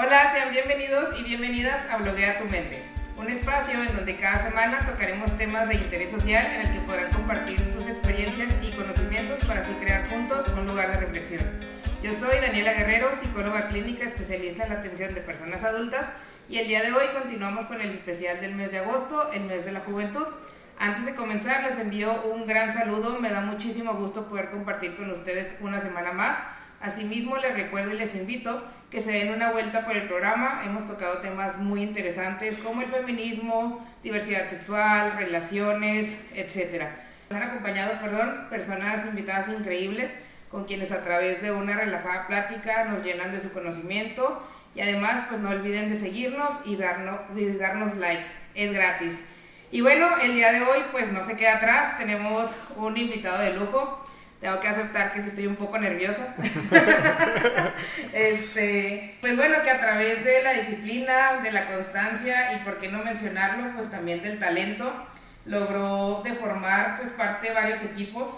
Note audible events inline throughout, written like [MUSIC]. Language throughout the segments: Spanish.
Hola, sean bienvenidos y bienvenidas a Bloguea tu Mente, un espacio en donde cada semana tocaremos temas de interés social en el que podrán compartir sus experiencias y conocimientos para así crear juntos un lugar de reflexión. Yo soy Daniela Guerrero, psicóloga clínica especialista en la atención de personas adultas y el día de hoy continuamos con el especial del mes de agosto, el mes de la juventud. Antes de comenzar les envío un gran saludo, me da muchísimo gusto poder compartir con ustedes una semana más. Asimismo les recuerdo y les invito que se den una vuelta por el programa. Hemos tocado temas muy interesantes como el feminismo, diversidad sexual, relaciones, etc. Nos han acompañado, perdón, personas invitadas increíbles con quienes a través de una relajada plática nos llenan de su conocimiento y además pues no olviden de seguirnos y darnos, y darnos like, es gratis. Y bueno, el día de hoy pues no se queda atrás, tenemos un invitado de lujo. Tengo que aceptar que sí estoy un poco nerviosa. [LAUGHS] este, pues bueno, que a través de la disciplina, de la constancia y por qué no mencionarlo, pues también del talento, logró de formar pues parte de varios equipos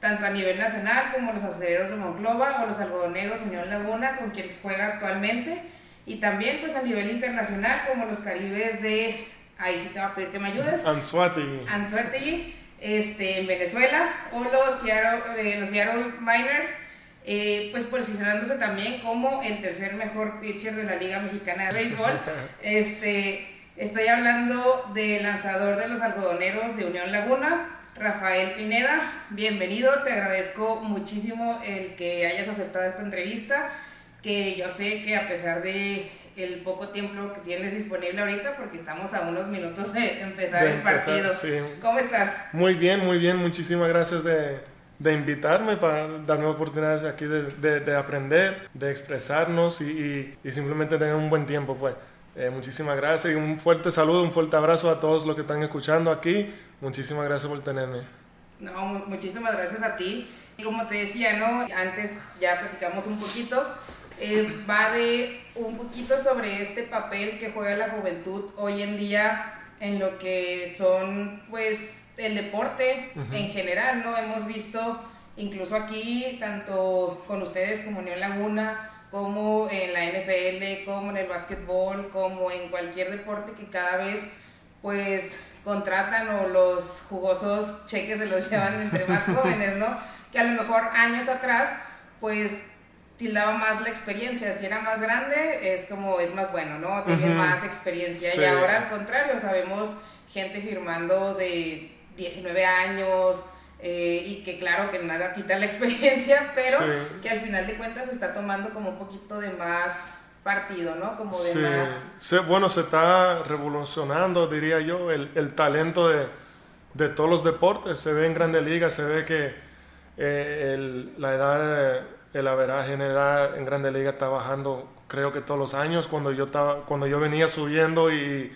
tanto a nivel nacional como los aceleros de Monclova o los algodoneros Unión Laguna, con quienes juega actualmente, y también pues a nivel internacional como los caribes de, ahí sí te voy a pedir que me ayudes, Anzuategui, Anzuategui este, en Venezuela, o los Seattle, eh, los Seattle Miners, eh, pues posicionándose también como el tercer mejor pitcher de la Liga Mexicana de Béisbol. [LAUGHS] Este, estoy hablando del lanzador de los algodoneros de Unión Laguna, Rafael Pineda, bienvenido, te agradezco muchísimo el que hayas aceptado esta entrevista, que yo sé que a pesar de el poco tiempo que tienes disponible ahorita, porque estamos a unos minutos de empezar De el empezar, partido. sí. ¿Cómo estás? Muy bien, muy bien. Muchísimas gracias de, de invitarme para darme oportunidades aquí de, de- de aprender, de expresarnos y, y- y simplemente tener un buen tiempo. Pues. Eh, muchísimas gracias y un fuerte saludo, un fuerte abrazo a todos los que están escuchando aquí. Muchísimas gracias por tenerme. No, mu- muchísimas gracias a ti. Y como te decía, ¿no? Antes ya platicamos un poquito. eh, va de un poquito sobre este papel que juega la juventud hoy en día en lo que son, pues, el deporte en general, ¿no? Hemos visto incluso aquí, tanto con ustedes como Unión Laguna, como en la NFL, como en el básquetbol, como en cualquier deporte que cada vez pues contratan o los jugosos cheques se los llevan entre más [LAUGHS] jóvenes, ¿no? Que a lo mejor años atrás pues tildaba más la experiencia, si era más grande es como es más bueno, ¿no? Tiene más experiencia Sí. y ahora al contrario, sabemos gente firmando de 19 años, eh, y que claro que nada quita la [LAUGHS] experiencia, pero Sí. que al final de cuentas se está tomando como un poquito de más partido, ¿no? Como de Sí, más... se- bueno, se está revolucionando, diría yo, el, el talento de, de todos los deportes. Se ve en grandes ligas, se ve que eh, el- la edad, de- el averaje en edad en grandes ligas está bajando, creo que todos los años. Cuando yo, estaba, cuando yo venía subiendo y,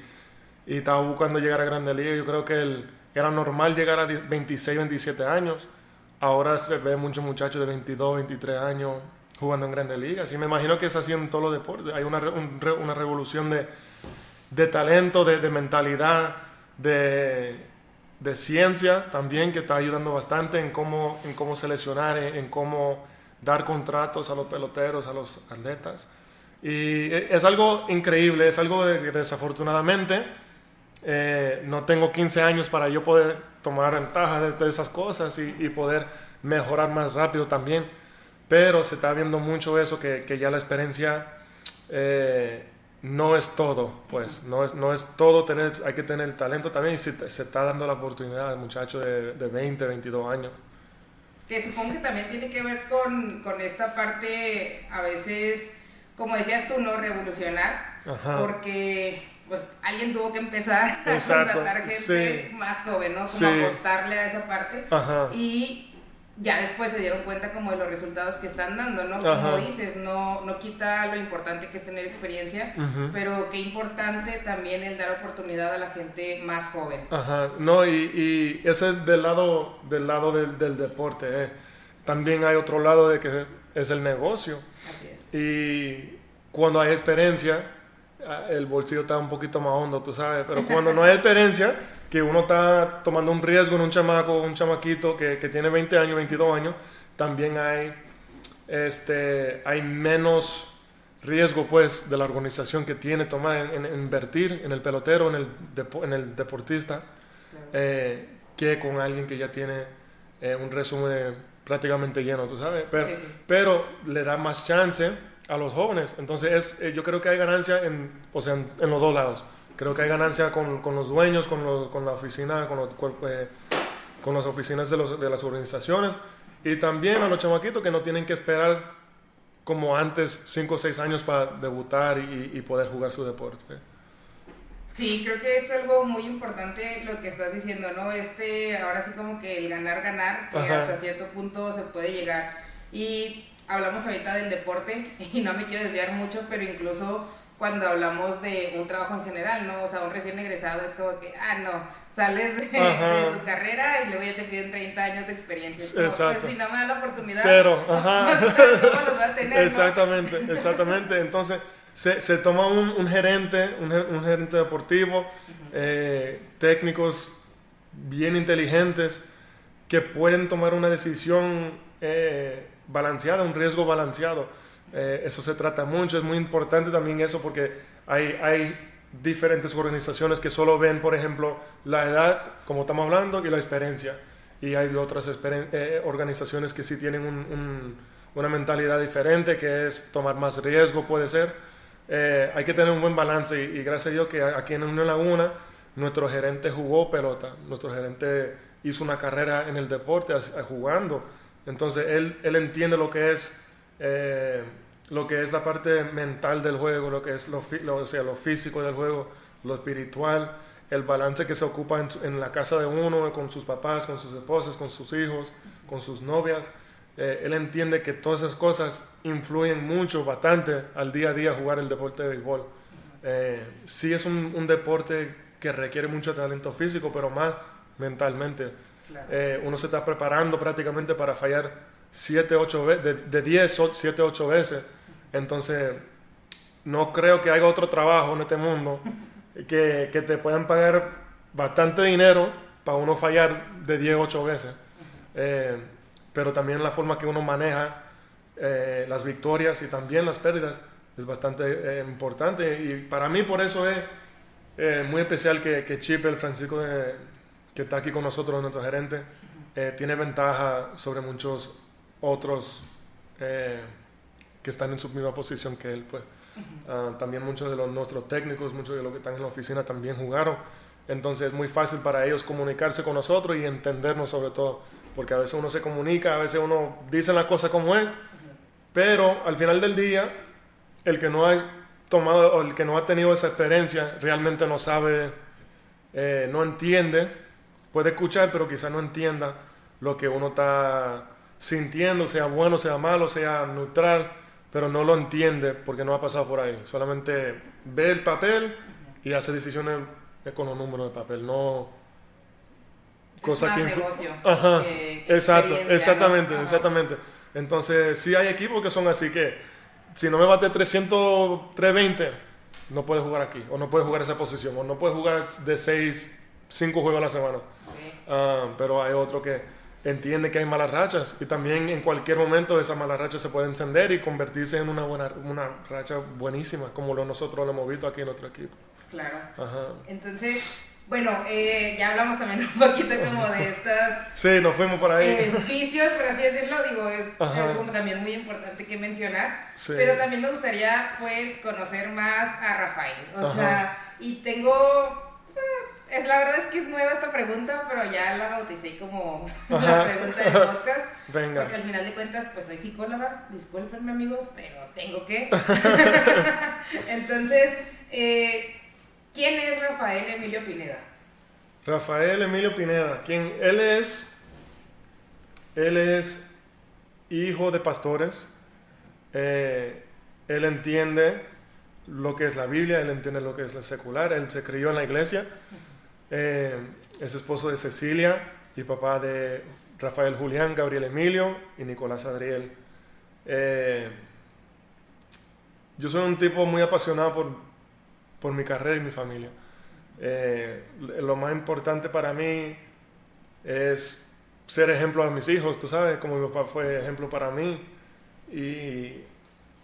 y estaba buscando llegar a grandes ligas, yo creo que el- era normal llegar a 10 26, 27 años. Ahora se ve muchos muchachos de 22, 23 años jugando en grandes ligas. Y me imagino que es así en todos los deportes. Hay una, un una revolución de, de talento, de, de mentalidad, de, de ciencia también que está ayudando bastante en cómo, en cómo seleccionar, en, en cómo dar contratos a los peloteros, a los atletas. Y e- es algo increíble, es algo de, que desafortunadamente eh, no tengo 15 años para yo poder tomar ventaja de, de esas cosas y, y poder mejorar más rápido también. Pero se está viendo mucho eso, que, que ya la experiencia eh, no es todo, pues, no es, no es todo, tener, hay que tener talento también y se, se está dando la oportunidad al muchacho de, de 20, 22 años. Que supongo que también tiene que ver con, con esta parte, a veces, como decías tú, no revolucionar, Ajá. porque pues alguien tuvo que empezar [LAUGHS] a contratar gente sí. más joven, ¿no? Como Sí. apostarle a esa parte. Ajá. Y ya después se dieron cuenta como de los resultados que están dando, ¿no? Como dices, no, no quita lo importante que es tener experiencia, pero qué importante también el dar oportunidad a la gente más joven. Ajá, no, y, y ese es del lado, del lado del, del deporte. eh. También hay otro lado de que es el negocio. Así es. Y cuando hay experiencia, ah, el bolsillo está un poquito más hondo, tú sabes. Pero cuando no hay [LAUGHS] experiencia, que uno está tomando un riesgo en un chamaco, un chamaquito que, que tiene 20 años, 22 años, también hay, este, hay menos riesgo pues de la organización que tiene tomar en, invertir en el pelotero, en el, en el deportista, eh, que con alguien que ya tiene eh, un resumen prácticamente lleno, tú sabes. Pero, pero le da más chance a los jóvenes. Entonces es, eh, yo creo que hay ganancia en, o sea, en, los dos lados. Creo que hay ganancia con, con los dueños, con, con, la oficina, con, con las oficinas de, los, de las organizaciones y también a los chamaquitos que no tienen que esperar como antes, 5 o 6 años para debutar y, poder jugar su deporte. Sí, creo que es algo muy importante lo que estás diciendo, ¿no? Este, ahora sí como que el ganar, ganar, que hasta cierto punto se puede llegar. Y hablamos ahorita del deporte [LAUGHS] y no me quiero desviar mucho, pero incluso cuando hablamos de un trabajo en general, ¿no? O sea, un recién egresado es como que, ah, no, sales de, tu carrera y luego ya te piden 30 años de experiencia. Exacto. Pues si no me dan la oportunidad, cero, [LAUGHS] ajá. ¿cómo los voy a tener? Exactamente, exactamente. Entonces, se, se toma un, un gerente, un, un, gerente deportivo, eh, técnicos bien inteligentes que pueden tomar una decisión eh, balanceada, un riesgo balanceado. Eh, eso se trata mucho, es muy importante también eso porque hay, hay diferentes organizaciones que solo ven, por ejemplo, la edad, como estamos hablando, y la experiencia. Y hay otras eh, organizaciones que sí tienen una mentalidad diferente, que es tomar más riesgo, puede ser. Eh, hay que tener un buen balance y, gracias a Dios que aquí en Unión Laguna nuestro gerente jugó pelota, nuestro gerente hizo una carrera en el deporte jugando. Entonces él, él entiende lo que es... Eh, lo que es la parte mental del juego, lo que es lo, o sea, lo físico del juego, lo espiritual, el balance que se ocupa en, la casa de uno, con sus papás, con sus esposas, con sus hijos, con sus novias. Eh, él entiende que todas esas cosas influyen mucho, bastante al día a día jugar el deporte de béisbol. Eh, sí es un, deporte que requiere mucho talento físico, pero más mentalmente. Eh, uno se está preparando prácticamente para fallar 7, 8 veces, de, de 10, 7, 8 veces entonces, no creo que haya otro trabajo en este mundo que, que te puedan pagar bastante dinero para uno fallar de 10, 8 veces. Eh, pero también la forma que uno maneja eh, las victorias y también las pérdidas es bastante eh, importante. Y para mí por eso es muy especial que, que Chip, el Francisco que está aquí con nosotros, nuestro gerente, tiene ventaja sobre muchos otros que están en su misma posición que él. Pues. Ah, también muchos de los, nuestros técnicos, muchos de los que están en la oficina también jugaron. Entonces es muy fácil para ellos comunicarse con nosotros y entendernos sobre todo. Porque a veces uno se comunica, a veces uno dice la cosa como es, pero al final del día, el que no ha tomado o el que no ha tenido esa experiencia realmente no sabe, eh, no entiende, puede escuchar, pero quizás no entienda lo que uno está sintiendo, sea bueno, sea malo, sea neutral pero no lo entiende porque no ha pasado por ahí. Solamente ve el papel y hace decisiones con los números de papel, no cosa que negocio Ajá, exacto, exactamente, exactamente. Entonces, sí hay equipos que son así que si no me bate 300, 320, no puedes jugar aquí, o no puedes jugar esa posición, o no puedes jugar de 6, 5 juegos a la semana. Ah, pero hay otro que entiende que hay malas rachas y también en cualquier momento esa mala racha se puede encender y convertirse en una buena una racha buenísima como lo nosotros lo hemos visto aquí en otro equipo. Claro. Ajá. Entonces, bueno, eh, ya hablamos también un poquito como de estas... sí, nos fuimos por ahí. Eh, vicios, por así decirlo, digo, es algo también muy importante que mencionar. Pero también me gustaría, pues, conocer más a Rafael. O sea, y tengo... Es, la verdad es que es nueva esta pregunta, pero ya la bauticé como [LAUGHS] la pregunta del podcast. Venga. Porque al final de cuentas, pues soy psicóloga, discúlpenme amigos, pero tengo que. [LAUGHS] Entonces, eh, ¿quién es Rafael Emilio Pineda? Rafael Emilio Pineda, ¿quién? Él es, él es hijo de pastores. Eh, él entiende lo que es la Biblia, él entiende lo que es la secular, él se crió en la iglesia. Eh, es esposo de Cecilia y papá de Rafael Julián, Gabriel Emilio y Nicolás Adriel. Eh, yo soy un tipo muy apasionado por, por mi carrera y mi familia. Eh, lo más importante para mí es ser ejemplo a mis hijos, tú sabes, como mi papá fue ejemplo para mí. Y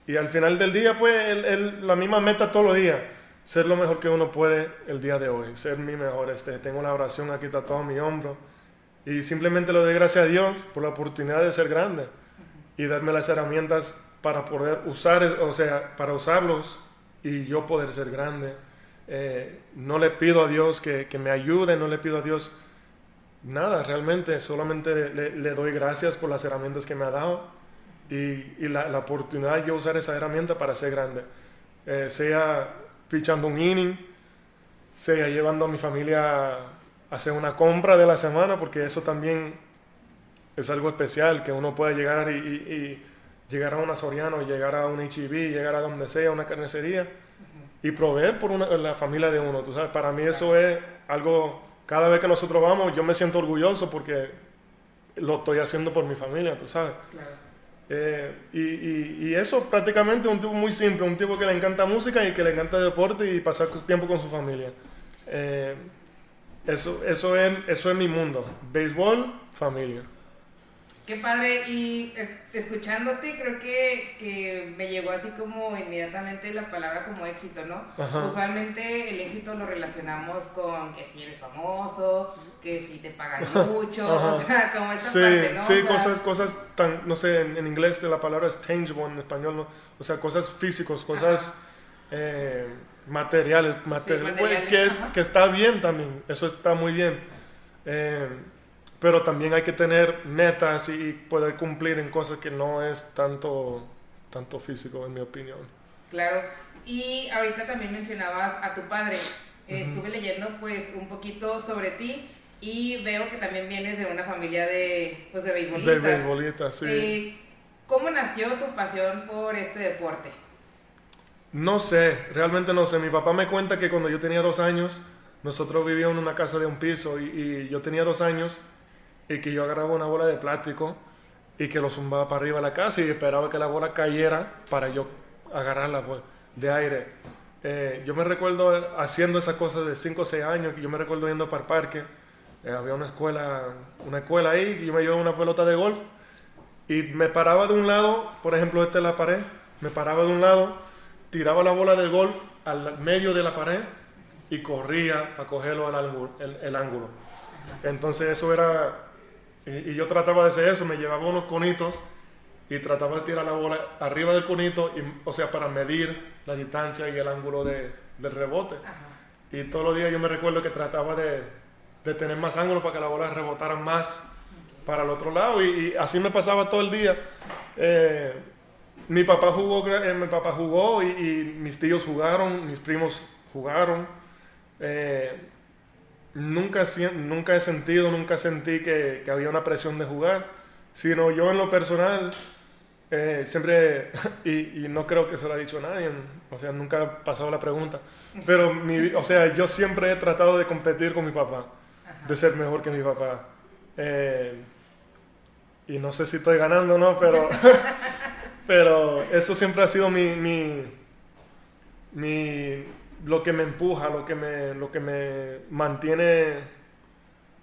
y al final del día, pues, el, la misma meta todos los días, ser lo mejor que uno puede el día de hoy, ser mi mejor. Este, tengo la oración aquí tatuada en mi hombro y simplemente le doy gracias a Dios por la oportunidad de ser grande y darme las herramientas para poder usar, o sea, para usarlos y yo poder ser grande. Eh, no le pido a Dios que, que, me ayude, no le pido a Dios nada, realmente solamente le, doy gracias por las herramientas que me ha dado y, y la, la, oportunidad de yo usar esa herramienta para ser grande. Eh, sea pichando un inning, sea llevando a mi familia a hacer una compra de la semana, porque eso también es algo especial, que uno pueda llegar y, y, llegar a una Soriano, llegar a un HIV, llegar a donde sea, una carnicería, y proveer por una, la familia de uno. Tú sabes, para mí eso es algo, cada vez que nosotros vamos, yo me siento orgulloso porque lo estoy haciendo por mi familia, tú sabes. Eh, y, y, y, eso prácticamente un tipo muy simple, un tipo que le encanta música y que le encanta deporte y pasar tiempo con su familia. Eh, eso, eso, es, eso es mi mundo. Béisbol, familia. Qué padre, y escuchándote creo que, que, me llegó así como inmediatamente la palabra como éxito, ¿no? Usualmente el éxito lo relacionamos con que si eres famoso, que si te pagan mucho, o sea, como esta sí, parte, ¿no? Sí, cosas, cosas tan, no sé, en, inglés la palabra es tangible, en español, ¿no? O sea, cosas físicos, cosas eh, materiales, materiales, que, es, que está bien también, eso está muy bien. Eh, pero también hay que tener metas y poder cumplir en cosas que no es tanto, tanto físico, en mi opinión. Claro, y ahorita también mencionabas a tu padre. Estuve leyendo pues un poquito sobre ti y veo que también vienes de una familia de, pues, de beisbolistas. De beisbolistas, sí. Eh, ¿Cómo nació tu pasión por este deporte? No sé, realmente no sé. Mi papá me cuenta que cuando yo tenía dos años, nosotros vivíamos en una casa de un piso y, y yo tenía dos años y que yo agarraba una bola de plástico y que lo zumbaba para arriba de la casa y esperaba que la bola cayera para yo agarrarla pues, de aire. Eh, yo me recuerdo haciendo esas cosas de 5 o 6 años, yo me recuerdo yendo para el parque, eh, había una escuela, una escuela ahí, y yo me llevaba una pelota de golf y me paraba de un lado, por ejemplo, esta es la pared, me paraba de un lado, tiraba la bola de golf al medio de la pared y corría a cogerlo al el ángulo. Entonces eso era y, yo trataba de hacer eso, me llevaba unos conitos y trataba de tirar la bola arriba del conito, y, o sea, para medir la distancia y el ángulo de, del rebote. Y todos los días yo me recuerdo que trataba de, de, tener más ángulo para que la bola rebotara más para el otro lado. Y, así me pasaba todo el día. Eh, mi papá jugó, eh, mi papá jugó y, mis tíos jugaron, mis primos jugaron. Eh, nunca, nunca he sentido, nunca sentí que, que, había una presión de jugar, sino yo en lo personal, eh, siempre, [LAUGHS] y, y, no creo que se lo ha dicho nadie, o sea, nunca ha pasado la pregunta, pero mi, o sea, yo siempre he tratado de competir con mi papá, de ser mejor que mi papá. Eh, y no sé si estoy ganando o no, pero, [LAUGHS] pero eso siempre ha sido mi, mi, mi lo que me empuja, lo que me, lo que me mantiene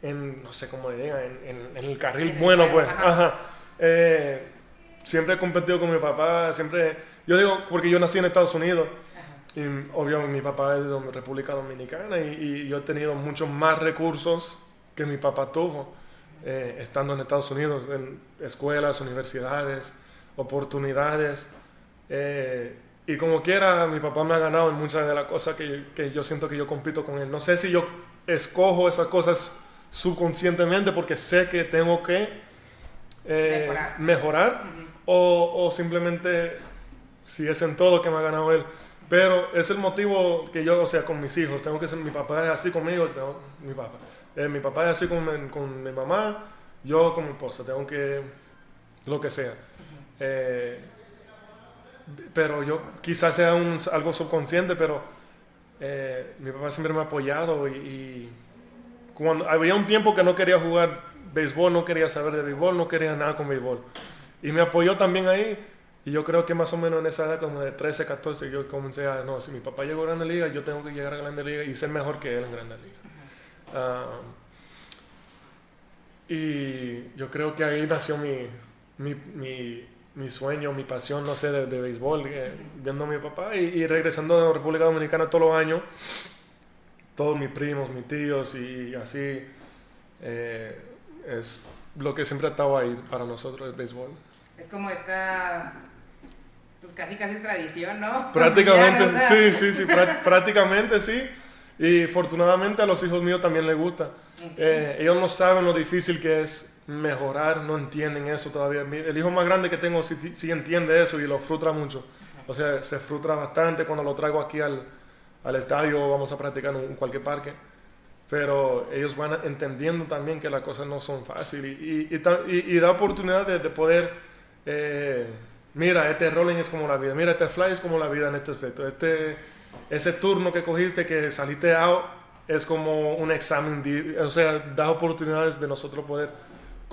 en, no sé cómo le digan, en, en, el carril bueno, pues. Ajá. Eh, siempre he competido con mi papá, siempre, yo digo, porque yo nací en Estados Unidos, y obvio mi papá es de República Dominicana, y, yo he tenido muchos más recursos que mi papá tuvo, eh, estando en Estados Unidos, en escuelas, universidades, oportunidades. Eh, y como quiera, mi papá me ha ganado en muchas de las cosas que, que, yo siento que yo compito con él. No sé si yo escojo esas cosas subconscientemente porque sé que tengo que eh, mejorar, o, o, simplemente si es en todo que me ha ganado él. Pero es el motivo que yo, o sea, con mis hijos, tengo que ser, mi papá es así conmigo, mi papá. Eh, mi papá es así con, con, mi mamá, yo con mi esposa, tengo que, lo que sea. eh, pero yo quizás sea un, algo subconsciente, pero eh, mi papá siempre me ha apoyado y, cuando había un tiempo que no quería jugar béisbol, no quería saber de béisbol, no quería nada con béisbol. Y me apoyó también ahí y yo creo que más o menos en esa edad, como de 13, 14, yo comencé a, no, si mi papá llegó a Grande Liga, yo tengo que llegar a Grande Liga y ser mejor que él en Grande Liga. Ah, y yo creo que ahí nació mi, mi, mi mi sueño, mi pasión, no sé, de, de béisbol, eh, viendo a mi papá y, y regresando a República Dominicana todos los años, todos mis primos, mis tíos y así, eh, es lo que siempre ha estado ahí para nosotros el béisbol. Es como esta, pues casi casi tradición, ¿no? [LAUGHS] Prácticamente, Familiar, o sea. sí, sí, sí, prá- prácticamente sí. Y afortunadamente a los hijos míos también les gusta. Eh, ellos no saben lo difícil que es mejorar, no entienden eso todavía. El hijo más grande que tengo sí, sí entiende eso y lo frustra mucho. O sea, se frustra bastante cuando lo traigo aquí al, al estadio o vamos a practicar en cualquier parque. Pero ellos van entendiendo también que las cosas no son fáciles y, y, y ta- y- y da oportunidad de, de poder, eh, mira, este rolling es como la vida, mira, este fly es como la vida en este aspecto, este, ese turno que cogiste, que saliste out, es como un examen, o sea, da oportunidades de nosotros poder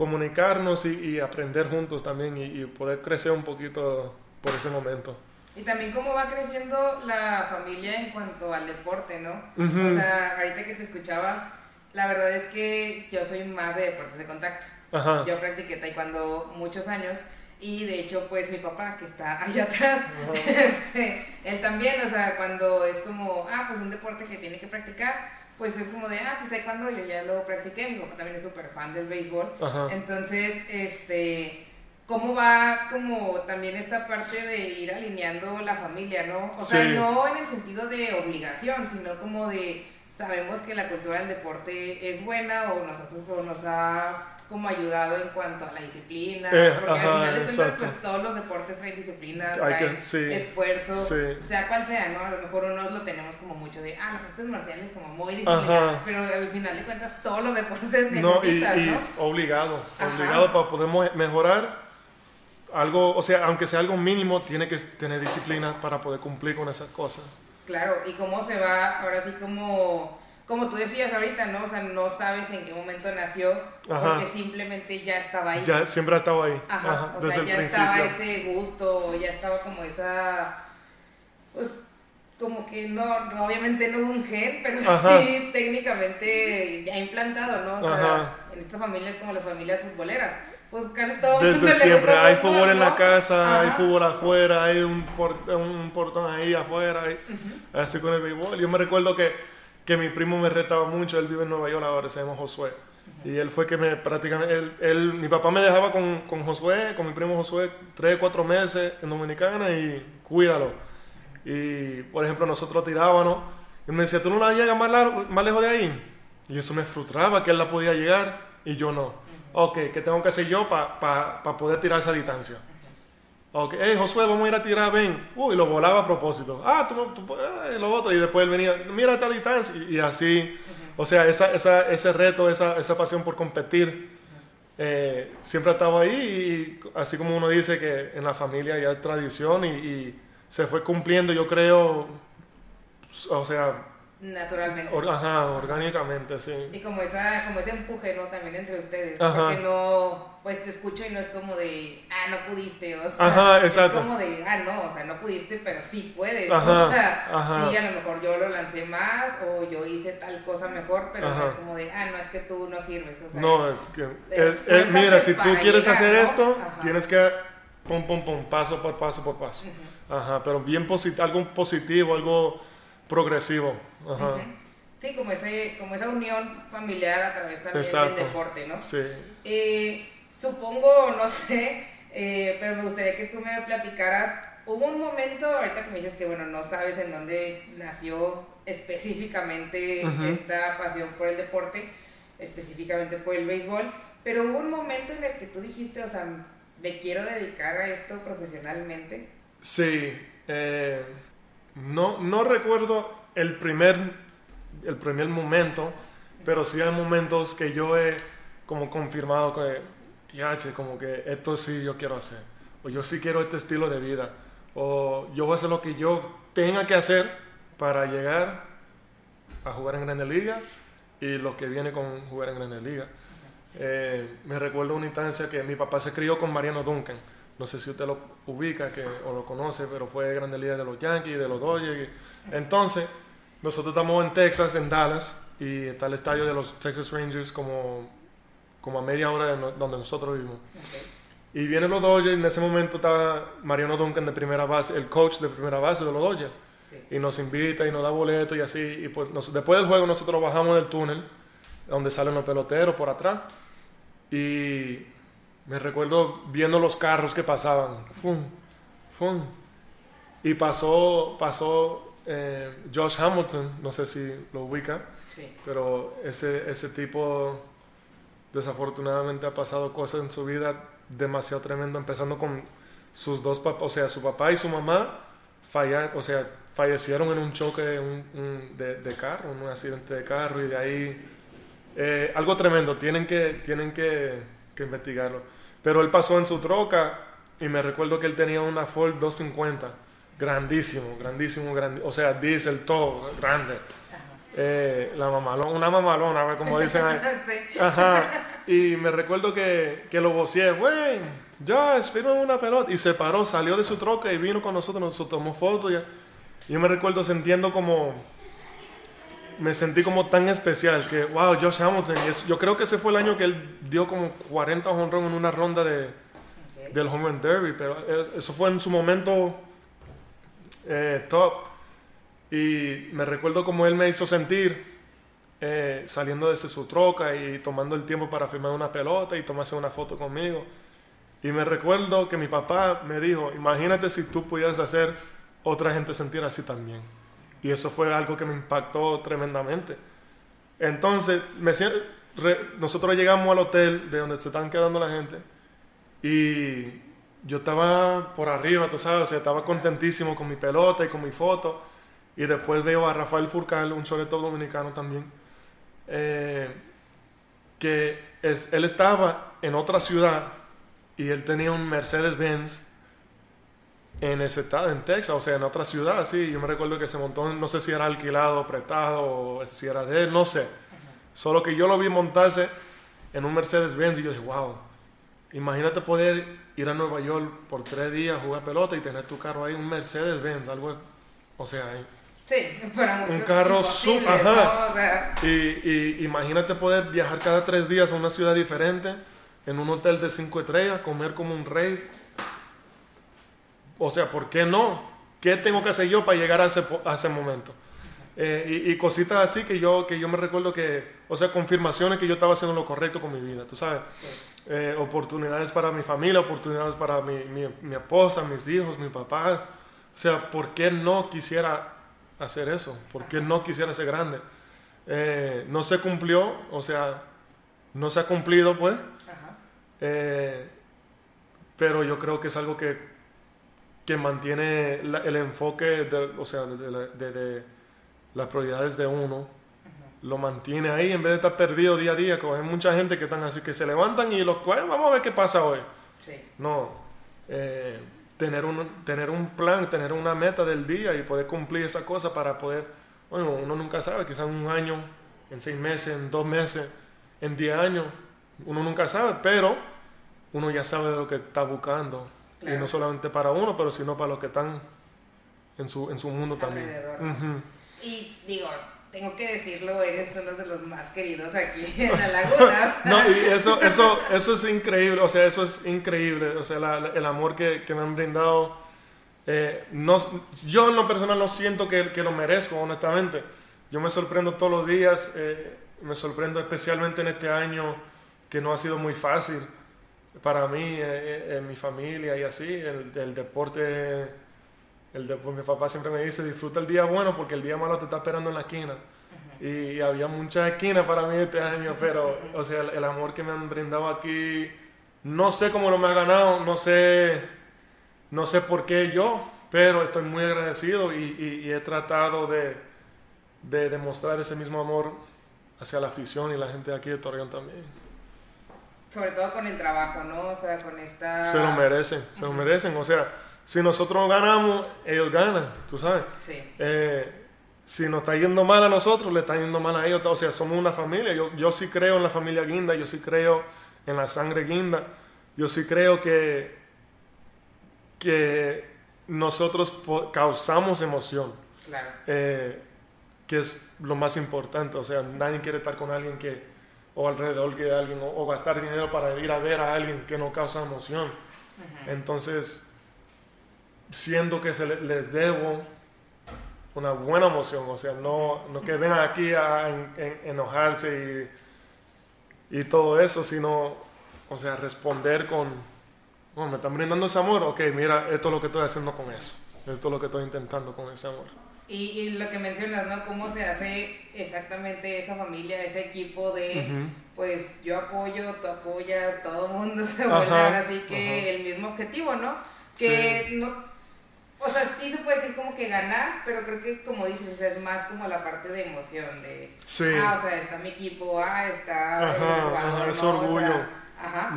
comunicarnos y, y aprender juntos también y, y poder crecer un poquito por ese momento. Y también cómo va creciendo la familia en cuanto al deporte, ¿no? Ujú. O sea, ahorita que te escuchaba, la verdad es que yo soy más de deportes de contacto. Ajá. Yo practiqué taekwondo muchos años y de hecho pues mi papá que está [LAUGHS] allá atrás, este, él también, o sea, cuando es como, ah, pues un deporte que tiene que practicar, pues es como de, ah, pues taekwondo yo ya lo practiqué, mi papá también es súper fan del béisbol, Ajá. entonces, este, ¿cómo va como también esta parte de ir alineando la familia, no? O sea, Sí. no en el sentido de obligación, sino como de, sabemos que la cultura del deporte es buena o nos ha, o nos ha como ayudado en cuanto a la disciplina, Eh, porque ajá, al final de cuentas, pues todos los deportes traen disciplina, traen sí, esfuerzo, sí. sea cual sea, ¿no? A lo mejor unos lo tenemos como mucho de, ah, las artes marciales como muy disciplinadas, Ajá. pero al final de cuentas todos los deportes [LAUGHS] No, y, necesitan, y es obligado, Ajá. obligado para poder mejorar algo, o sea, aunque sea algo mínimo, tiene que tener disciplina para poder cumplir con esas cosas. Claro, y cómo se va, ahora sí como, como tú decías ahorita, ¿no? O sea, no sabes en qué momento nació, Ajá. porque simplemente ya estaba ahí. Ya siempre ha estado ahí, Ajá, ajá, o desde sea, ya principio. estaba ese gusto, ya estaba como esa, pues, como que no, obviamente no hubo un gen, pero Ajá. sí técnicamente ya implantado, ¿no? O sea, en esta familia es como las familias futboleras, pues casi todo mundo Desde siempre, hay fútbol en la casa, hay Ajá. fútbol afuera, hay un, por- un portón ahí afuera, hay- así con el béisbol. Yo me recuerdo que, que mi primo me retaba mucho, él vive en Nueva York ahora, se llama Josué. Y él fue que me prácticamente, él, mi papá me dejaba con, con Josué, con mi primo Josué, tres, cuatro meses en Dominicana y cuídalo. Y, por ejemplo, nosotros tirábamos, y me decía, ¿tú no la llegas más, largo- más lejos de ahí? Y eso me frustraba, que él la podía llegar y yo no. Ok, ¿qué tengo que hacer yo para poder tirar esa distancia? Ok, hey Josué, vamos a ir a tirar, ven. Uy, lo volaba a propósito. Ah, tú, tú eh, lo otro. Y después él venía, mira esta distancia. Y, y así, o sea, esa, esa, ese reto, esa, esa pasión por competir, eh, siempre ha estado ahí. Y así como uno dice que en la familia ya hay tradición y, y se fue cumpliendo, yo creo, o sea, Naturalmente. or- ajá, orgánicamente, sí. Y como, esa, como ese empuje, ¿no? También entre ustedes. Ajá. Porque no, pues te escucho y no es como de, ah, no pudiste. O sea, Ajá, exacto. Es como de, ah, no, o sea, no pudiste, pero sí puedes. Ajá, o sea, ajá. sí, a lo mejor yo lo lancé más o yo hice tal cosa mejor, pero no es como de, ah, no, es que tú no sirves. O sea, No, es- que, es- es- mira, si tú quieres llegar, hacer ¿no? esto, tienes que pum, pum, pum, paso por paso por paso. Ajá, pero bien positivo, algo positivo, algo progresivo. Ajá. Sí, como, ese, como esa unión familiar a través también Exacto. del deporte, ¿no? sí. Eh, supongo, no sé, eh, pero me gustaría que tú me platicaras. Hubo un momento, ahorita que me dices que, bueno, no sabes en dónde nació específicamente esta pasión por el deporte, específicamente por el béisbol, pero hubo un momento en el que tú dijiste, o sea, me quiero dedicar a esto profesionalmente. Sí, eh, no, no recuerdo el primer, el primer momento, pero sí hay momentos que yo he como confirmado que, "Tiache, como que esto sí yo quiero hacer, o yo sí quiero este estilo de vida, o yo voy a hacer lo que yo tenga que hacer para llegar a jugar en Grandes Liga y lo que viene con jugar en Grandes Liga. Eh, me recuerdo una instancia que mi papá se crió con Mariano Duncan. No sé si usted lo ubica que, o lo conoce, pero fue Grande Liga de los Yankees, de los Dodgers. Entonces, nosotros estamos en Texas, en Dallas, y está el estadio de los Texas Rangers como, como a media hora de no- donde nosotros vivimos. Y viene los Dodgers, y en ese momento estaba Mariano Duncan de primera base, el coach de primera base de los Dodgers. Y nos invita y nos da boletos y así. Y pues después del juego nosotros bajamos del túnel, donde salen los peloteros por atrás. Y me recuerdo viendo los carros que pasaban. ¡Fum! ¡Fum! Y pasó, pasó eh, Josh Hamilton, no sé si lo ubica, pero ese, ese tipo desafortunadamente ha pasado cosas en su vida demasiado tremendo, empezando con sus dos papás, o sea, su papá y su mamá falla, o sea, fallecieron en un choque de, carro, en un accidente de carro y de ahí eh, algo tremendo, tienen que, tienen que, que, investigarlo. Pero él pasó en su troca y me recuerdo que él tenía una Ford 250, grandísimo, grandísimo, o sea, diésel todo, grande. Eh, la mamalona, una mamalona, como dicen ahí. [LAUGHS] Ajá. Y me recuerdo que, que lo vocié, güey, ya, espero una pelota. Y se paró, salió de su troca y vino con nosotros, nos tomó fotos. Ya. Yo me recuerdo sintiendo como. Me sentí como tan especial que, wow, Josh Hamilton. Y yo creo que ese fue el año que él dio como 40 honrón en una ronda de, del Home Run Derby. Pero eso fue en su momento eh, top. Y me recuerdo como él me hizo sentir eh, saliendo desde su troca y tomando el tiempo para firmar una pelota y tomarse una foto conmigo. Y me recuerdo que mi papá me dijo, imagínate si tú pudieras hacer otra gente sentir así también. Y eso fue algo que me impactó tremendamente. Entonces, nosotros llegamos al hotel de donde se están quedando la gente y yo estaba por arriba, tú sabes, o sea, estaba contentísimo con mi pelota y con mi foto. Y después veo a Rafael Furcal, un soleto dominicano también, eh, que él estaba en otra ciudad y él tenía un Mercedes-Benz en ese estado, en Texas, o sea, en otra ciudad, sí. Yo me recuerdo que se montó, no sé si era alquilado, prestado, o si era de él, no sé. Solo que yo lo vi montarse en un Mercedes-Benz y yo dije, wow, imagínate poder ir a Nueva York por tres días, jugar pelota y tener tu carro ahí, un Mercedes-Benz, algo, o sea, ahí. Sí, para muchos Un carro súper, ajá. y, y imagínate poder viajar cada tres días a una ciudad diferente en un hotel de cinco estrellas, comer como un rey. O sea, ¿por qué no? ¿Qué tengo que hacer yo para llegar a ese, a ese momento? Eh, y, cositas así que yo, que yo me recuerdo que, o sea, confirmaciones que yo estaba haciendo lo correcto con mi vida, tú sabes. Eh, oportunidades para mi familia, oportunidades para mi, mi, mi, esposa, mis hijos, mi papá. O sea, ¿por qué no quisiera hacer eso? ¿Por qué no quisiera ser grande? Eh, no se cumplió, o sea, no se ha cumplido, pues. Eh, pero yo creo que es algo que, que mantiene el enfoque, de, o sea, de, las prioridades de uno, lo mantiene ahí en vez de estar perdido día a día, como hay mucha gente que están así, que se levantan y los vamos a ver qué pasa hoy. No, eh, tener, un, tener un plan, tener una meta del día y poder cumplir esa cosa para poder, bueno, uno nunca sabe, quizás en un año, en seis meses, en dos meses, en diez años, uno nunca sabe, pero uno ya sabe de lo que está buscando. Y no solamente para uno, pero sino para los que están en su, en su mundo también. Y digo, tengo que decirlo, eres uno de los más queridos aquí en la laguna. [LAUGHS] no, y eso, eso, eso es increíble, o sea, eso es increíble, o sea, el amor que, que, me han brindado. Eh, no, yo en lo personal no siento que, que, lo merezco, honestamente. Yo me sorprendo todos los días, eh, me sorprendo especialmente en este año que no ha sido muy fácil para mí, eh, eh, en mi familia y así, el, el deporte, el mi papá siempre me dice, disfruta el día bueno porque el día malo te está esperando en la esquina. y, había muchas esquinas para mí este año, pero, o sea, el, amor que me han brindado aquí, no sé cómo lo me ha ganado, no sé, no sé por qué yo, pero estoy muy agradecido y, y he tratado de, de demostrar ese mismo amor hacia la afición y la gente de aquí de Torreón también. Sobre todo con el trabajo, ¿no? O sea, con esta... Se lo merecen, se lo merecen. O sea, si nosotros ganamos, ellos ganan, tú sabes. Sí. Eh, si nos está yendo mal a nosotros, le está yendo mal a ellos. O sea, somos una familia. Yo, yo sí creo en la familia guinda, yo sí creo en la sangre guinda. Yo sí creo que, que nosotros causamos emoción. Claro. Eh, que es lo más importante. O sea, nadie quiere estar con alguien que o alrededor de alguien, o, gastar dinero para ir a ver a alguien que no causa emoción. Entonces, siento que se les debo una buena emoción, o sea, no, no que vengan aquí a enojarse y, y, todo eso, sino, o sea, responder con, me están brindando ese amor, ok, mira, esto es lo que estoy haciendo con eso, esto es lo que estoy intentando con ese amor. Y, y lo que mencionas, ¿no? Cómo se hace exactamente esa familia, ese equipo de, pues yo apoyo, tú apoyas, todo el mundo [LAUGHS] se vuelve así que el mismo objetivo, ¿no? Que no o sea, sí se puede decir como que ganar, pero creo que como dices, es más como la parte de emoción, de, sí. ah, o sea, está mi equipo, ah, está ajá, es orgullo. ajá,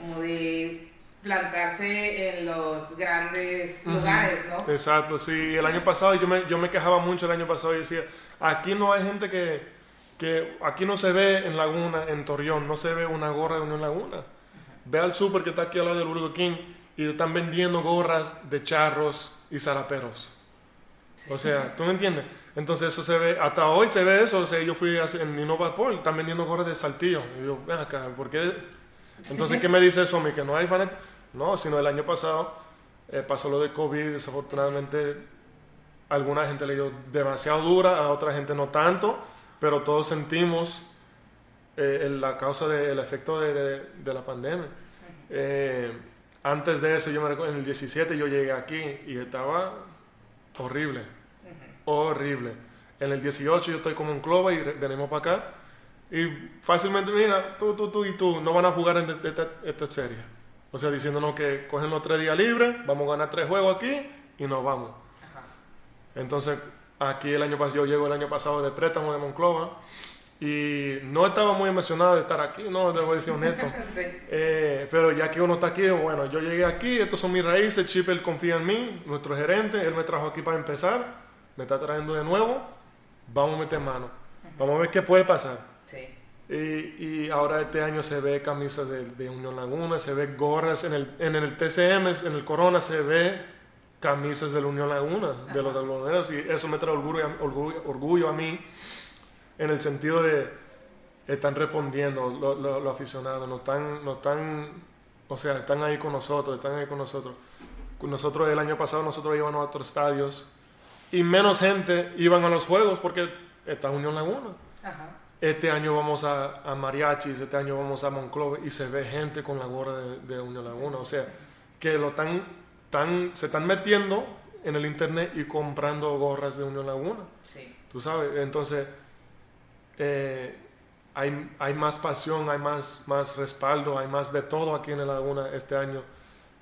como de plantarse en los grandes lugares, ¿no? Exacto, sí, el año pasado yo me, yo me quejaba mucho el año pasado y decía, aquí no hay gente que, que aquí no se ve en Laguna, en Torreón, no se ve una gorra de una Laguna. Ve al súper que está aquí al lado del Burger King y están vendiendo gorras de charros y zaraperos. O sea, ¿tú me entiendes? Entonces eso se ve, hasta hoy se ve eso, o sea, yo fui en Innova Paul, están vendiendo gorras de saltillo. Y yo, ven acá, ¿por qué? Entonces, ¿qué me dice eso a mí? Que no hay fanet. No, sino el año pasado eh, pasó lo de COVID, desafortunadamente alguna gente le dio demasiado dura, a otra gente no tanto, pero todos sentimos eh, la causa del efecto de, de, la pandemia. Eh, antes de eso, yo me recuerdo, en el 17 yo llegué aquí y estaba horrible, horrible. En el 18 yo estoy como en Clova y venimos para acá y fácilmente, mira, tú, tú, tú y tú no van a jugar en esta, serie. O sea, diciéndonos que cogen los tres días libres, vamos a ganar tres juegos aquí y nos vamos. Entonces, aquí el año pasado, yo llego el año pasado de préstamo de Monclova y no estaba muy emocionado de estar aquí, no, debo decir honesto. [LAUGHS] Eh, pero ya que uno está aquí, bueno, yo llegué aquí, estos son mis raíces, Chip, él confía en mí, nuestro gerente, él me trajo aquí para empezar, me está trayendo de nuevo, vamos a meter mano, vamos a ver qué puede pasar. Y, y, ahora este año se ve camisas de, de, Unión Laguna, se ve gorras en el, en el TCM, en el Corona se ve camisas de la Unión Laguna, de los algodoneros, y eso me trae orgullo, orgullo, orgullo a mí en el sentido de están respondiendo los aficionados, no están, no están, o sea, están ahí con nosotros, están ahí con nosotros. Nosotros el año pasado nosotros íbamos a otros estadios y menos gente iban a los juegos porque está Unión Laguna. Este año vamos a, a, Mariachis, este año vamos a Monclova y se ve gente con la gorra de, Unión Laguna. O sea, que lo están, tan, se están metiendo en el internet y comprando gorras de Unión Laguna. Sí. Tú sabes, entonces eh, hay, hay, más pasión, hay más, más respaldo, hay más de todo aquí en la Laguna este año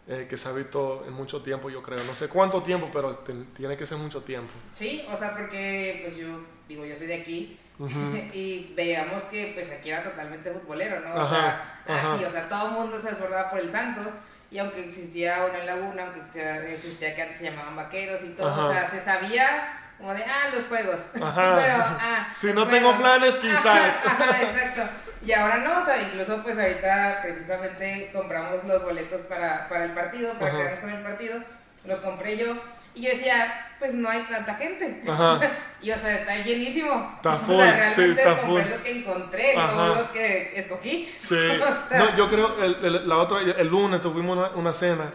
eh, que se ha visto en mucho tiempo, yo creo. No sé cuánto tiempo, pero tiene que ser mucho tiempo. Sí, o sea, porque pues yo digo, yo soy de aquí. [LAUGHS] y veamos que pues aquí era totalmente futbolero, ¿no? O sea, así, o sea, todo el mundo se desbordaba por el Santos y aunque existía una laguna, aunque existía, existía que antes se llamaban vaqueros y todo, o sea, se sabía como de, ah, los juegos. [LAUGHS] Ajá. Pero, ah, [LAUGHS] si no tengo planes, quizás. Ajá, exacto. Y ahora no, o sea, incluso pues ahorita precisamente compramos los boletos para, para el partido, para quedarnos con el partido. Los compré yo. Y yo decía, pues no hay tanta gente. Ajá. [LAUGHS] y o sea, está llenísimo. Está full, [LAUGHS] o sea, realmente sí, está compré full. los que encontré, no los que escogí. Sí. [LAUGHS] no, yo creo, el, la otra, el lunes tuvimos una, una cena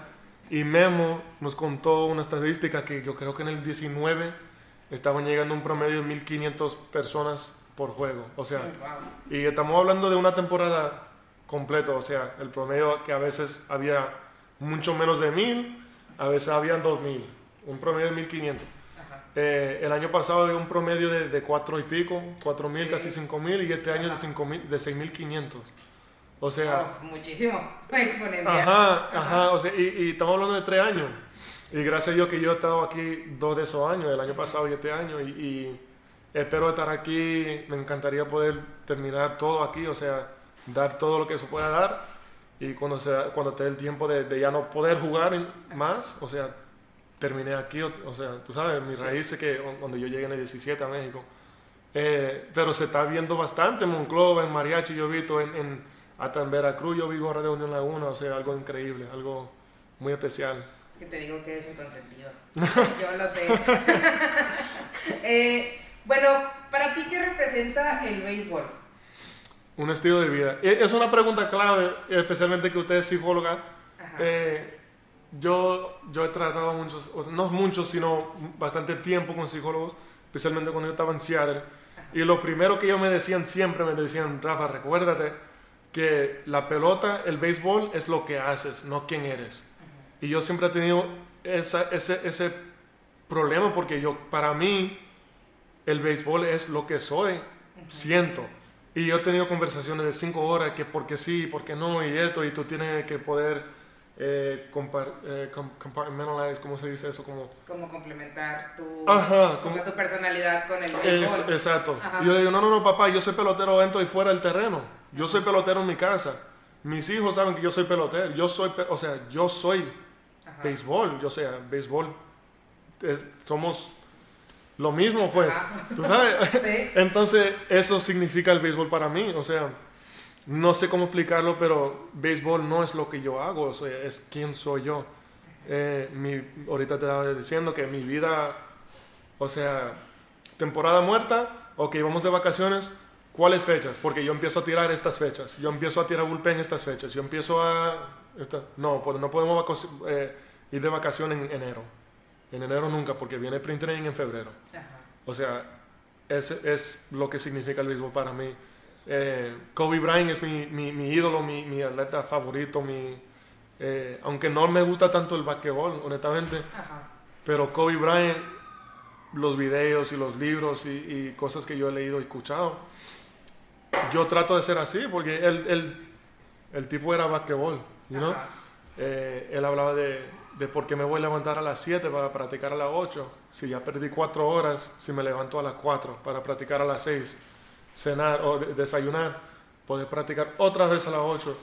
y Memo nos contó una estadística que yo creo que en el 19 estaban llegando un promedio de 1500 personas por juego. O sea, y estamos hablando de una temporada completa, o sea, el promedio que a veces había mucho menos de 1000, a veces habían 2000, un promedio de 1500. Eh, el año pasado había un promedio de, de 4 y pico, 4000, casi 5000, y este año de, 5, de 6500. O sea. muchísimo, [LAUGHS] exponencial. Ajá, ajá, o sea, y, y estamos hablando de 3 años. Y gracias a Dios que yo he estado aquí dos de esos años, el año pasado y este año, y, espero estar aquí. Me encantaría poder terminar todo aquí, o sea, dar todo lo que se pueda dar. Y cuando, sea, cuando dé el tiempo de, ya no poder jugar más, o sea, terminé aquí, o, sea, tú sabes, mi raíz es que cuando yo llegué en el 17 a México. Eh, pero se está viendo bastante en Monclova, en Mariachi, yo he visto, en, en, hasta en Veracruz yo vi Gorra de Unión Laguna, o sea, algo increíble, algo muy especial que te digo que es un consentido. [LAUGHS] Yo lo sé. [LAUGHS] Eh, bueno, ¿para ti qué representa el béisbol? un estilo de vida. E, es una pregunta clave, especialmente que usted es psicóloga. Eh, yo, yo he tratado muchos, no muchos, sino bastante tiempo con psicólogos, especialmente cuando yo estaba en Seattle. Y lo primero que ellos me decían siempre, me decían, Rafa, recuérdate que la pelota, el béisbol, es lo que haces, no quién eres. Y yo siempre he tenido esa, ese, ese problema porque yo, para mí, el béisbol es lo que soy, siento. Y yo he tenido conversaciones de cinco horas que porque sí, porque no, y esto, y tú tienes que poder eh, eh compartmentalize, ¿cómo se dice eso? Como, como complementar tu, Ajá, tu personalidad con el béisbol. exacto. Y yo digo, no, no, no, papá, yo soy pelotero dentro y fuera del terreno. Yo soy pelotero en mi casa. Mis hijos saben que yo soy pelotero. Yo soy, o sea, yo soy béisbol. Yo sea, béisbol. somos lo mismo, pues. ¿Tú sabes? [LAUGHS] [LAUGHS] Entonces, eso significa el béisbol para mí. O sea, no sé cómo explicarlo, pero béisbol no es lo que yo hago, o sea, es quién soy yo. Eh, mi, ahorita te estaba diciendo que mi vida, o sea, temporada muerta, ok, vamos de vacaciones, ¿cuáles fechas? Porque yo empiezo a tirar estas fechas, yo empiezo a tirar bullpen estas fechas, yo empiezo a... no, pues no podemos eh, ir de vacaciones en enero. En enero nunca, porque viene print training en febrero. O sea, ese es lo que significa el béisbol para mí. Eh, Kobe Bryant es mi, mi, mi ídolo, mi, mi, atleta favorito, mi, eh, aunque no me gusta tanto el basquetbol, honestamente, pero Kobe Bryant, los videos y los libros y, cosas que yo he leído y escuchado, yo trato de ser así, porque él, él el tipo era basquetbol, you know? eh, él hablaba de, de por qué me voy a levantar a las 7 para practicar a las 8, si ya perdí 4 horas, si me levanto a las 4 para practicar a las 6 cenar o desayunar, poder practicar otra vez a las 8.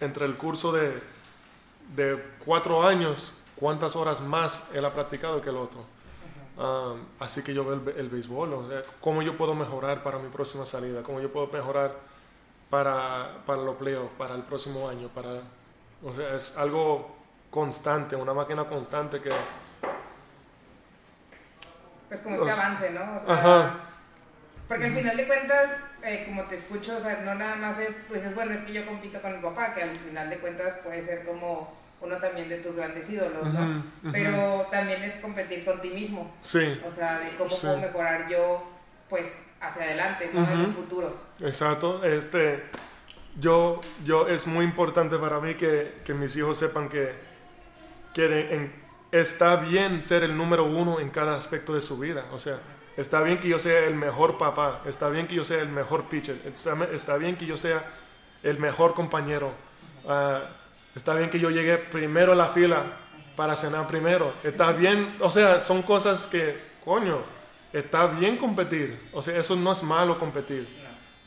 Entre el curso de, de cuatro años, ¿cuántas horas más él ha practicado que el otro? Ah, así que yo veo el, béisbol, o sea, cómo yo puedo mejorar para mi próxima salida, cómo yo puedo mejorar para, para los playoffs, para el próximo año, para, o sea, es algo constante, una máquina constante que... Pues como este avance, ¿no? ajá porque al final de cuentas, eh, como te escucho, o sea, no nada más es, pues es bueno, es que yo compito con mi papá, que al final de cuentas puede ser como uno también de tus grandes ídolos, ¿no? Pero también es competir con ti mismo. Sí. O sea, de cómo puedo mejorar yo, pues, hacia adelante, ¿no? En el futuro. Exacto. Este, yo, yo, es muy importante para mí que, que mis hijos sepan que, que en, está bien ser el número uno en cada aspecto de su vida. O sea, Está bien que yo sea el mejor papá, está bien que yo sea el mejor pitcher, está, bien que yo sea el mejor compañero, ah, está bien que yo llegue primero a la fila para cenar primero, está bien, o sea, son cosas que, coño, está bien competir, o sea, eso no es malo competir.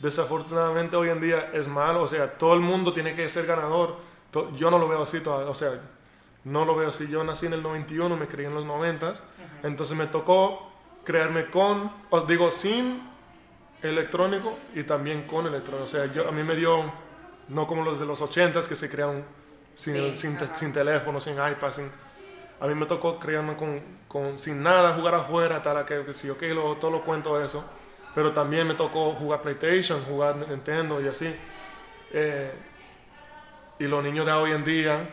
Desafortunadamente hoy en día es malo, o sea, todo el mundo tiene que ser ganador, yo no lo veo así todavía, o sea, no lo veo así, yo nací en el 91, me crié en los 90, entonces me tocó crearme con, os digo, sin electrónico y también con electrónico. O sea, yo, a mí me dio, no como los de los 80 que se crearon sin, sin, sin, teléfono, sin iPad, sin, a mí me tocó crearme con, con, sin nada, jugar afuera, tal, que, que ok, lo, todo lo cuento de eso. Pero también me tocó jugar PlayStation, jugar Nintendo y así. Eh, y los niños de hoy en día,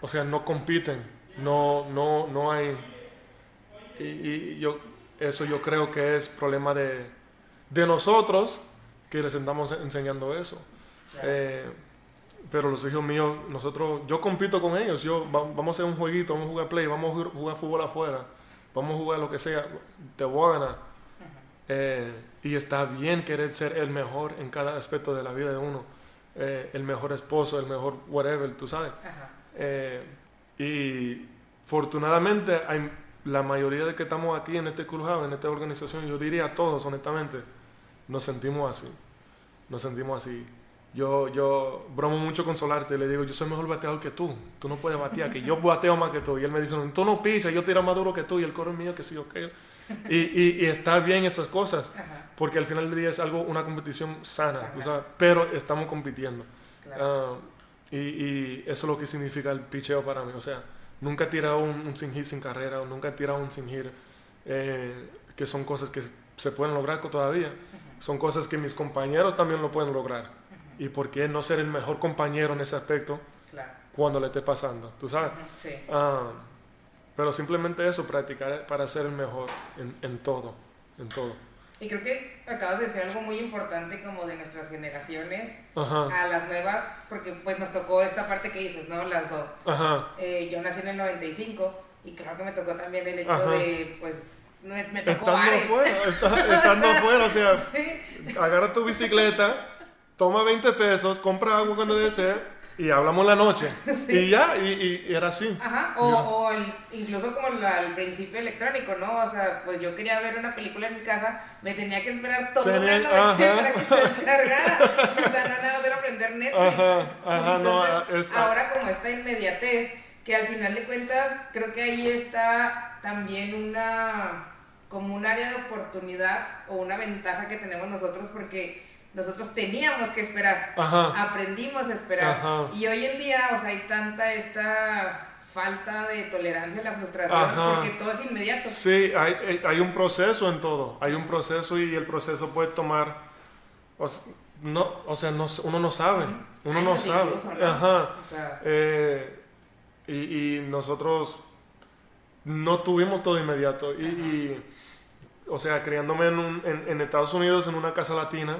o sea, no compiten, no, no, no hay... Y, y yo eso yo creo que es problema de, de nosotros que les estamos enseñando eso. Eh, pero los hijos míos, nosotros, yo compito con ellos, yo vamos a hacer un jueguito, vamos a jugar play, vamos a jugar fútbol afuera, vamos a jugar lo que sea, te voy a ganar. Eh, y está bien querer ser el mejor en cada aspecto de la vida de uno, eh, el mejor esposo, el mejor whatever, tú sabes. y afortunadamente hay la mayoría de que estamos aquí en este club, en esta organización, yo diría a todos, honestamente, nos sentimos así. Nos sentimos así. Yo, yo bromo mucho con Solarte, le digo, yo soy mejor bateador que tú, tú no puedes batear, que yo bateo más que tú. Y él me dice, tú no pichas, yo tiro más duro que tú y el coro es mío, que sí, ok. Y, y, y está bien esas cosas, porque al final del día es algo, una competición sana, tú sabes, pero estamos compitiendo. Ah, y, y, eso es lo que significa el picheo para mí, o sea, nunca he tirado un, un sin hit sin carrera, o nunca he tirado un sin hit, eh, que son cosas que se pueden lograr todavía. son cosas que mis compañeros también lo pueden lograr. ¿Y por qué no ser el mejor compañero en ese aspecto Claro. cuando le esté pasando? ¿Tú sabes? Ujú, Sí. Ah, pero simplemente eso, practicar para ser el mejor en, en todo, en todo. Y creo que acabas de decir algo muy importante como de nuestras generaciones Ajá, a las nuevas, porque pues nos tocó esta parte que dices, ¿no? Las dos. ajá, Eh, yo nací en el 95 y creo que me tocó también el hecho Ajá. de, pues, no, me tocó estando afuera, [LAUGHS] está- estando afuera, o sea, Sí. agarra tu bicicleta, toma 20 pesos, compra agua cuando desee y hablamos la noche. [LAUGHS] Y ya, y, y- era así. Ajá, o, o el- incluso como la- el principio electrónico, ¿no? O sea, pues yo quería ver una película en mi casa, me tenía que esperar toda Tenía- una noche ajá. para que se descargara. O sea, no nada aprender Netflix. Ajá, ajá, no, Entonces, es- ahora como esta inmediatez, que al final de cuentas creo que ahí está también una como un área de oportunidad o una ventaja que tenemos nosotros porque nosotros teníamos que esperar, Ajá. aprendimos a esperar Ajá. y hoy en día, o sea, hay tanta esta falta de tolerancia a la frustración Ajá. porque todo es inmediato. Sí, hay, hay- un proceso en todo. Hay un proceso y el proceso puede tomar. O sea, no, o sea no, uno no sabe. Uno no sabe. ¿no? Ajá. O sea, Eh, y, y nosotros no tuvimos todo inmediato. Y, y, o sea, criándome en, un- en, en Estados Unidos, en una casa latina,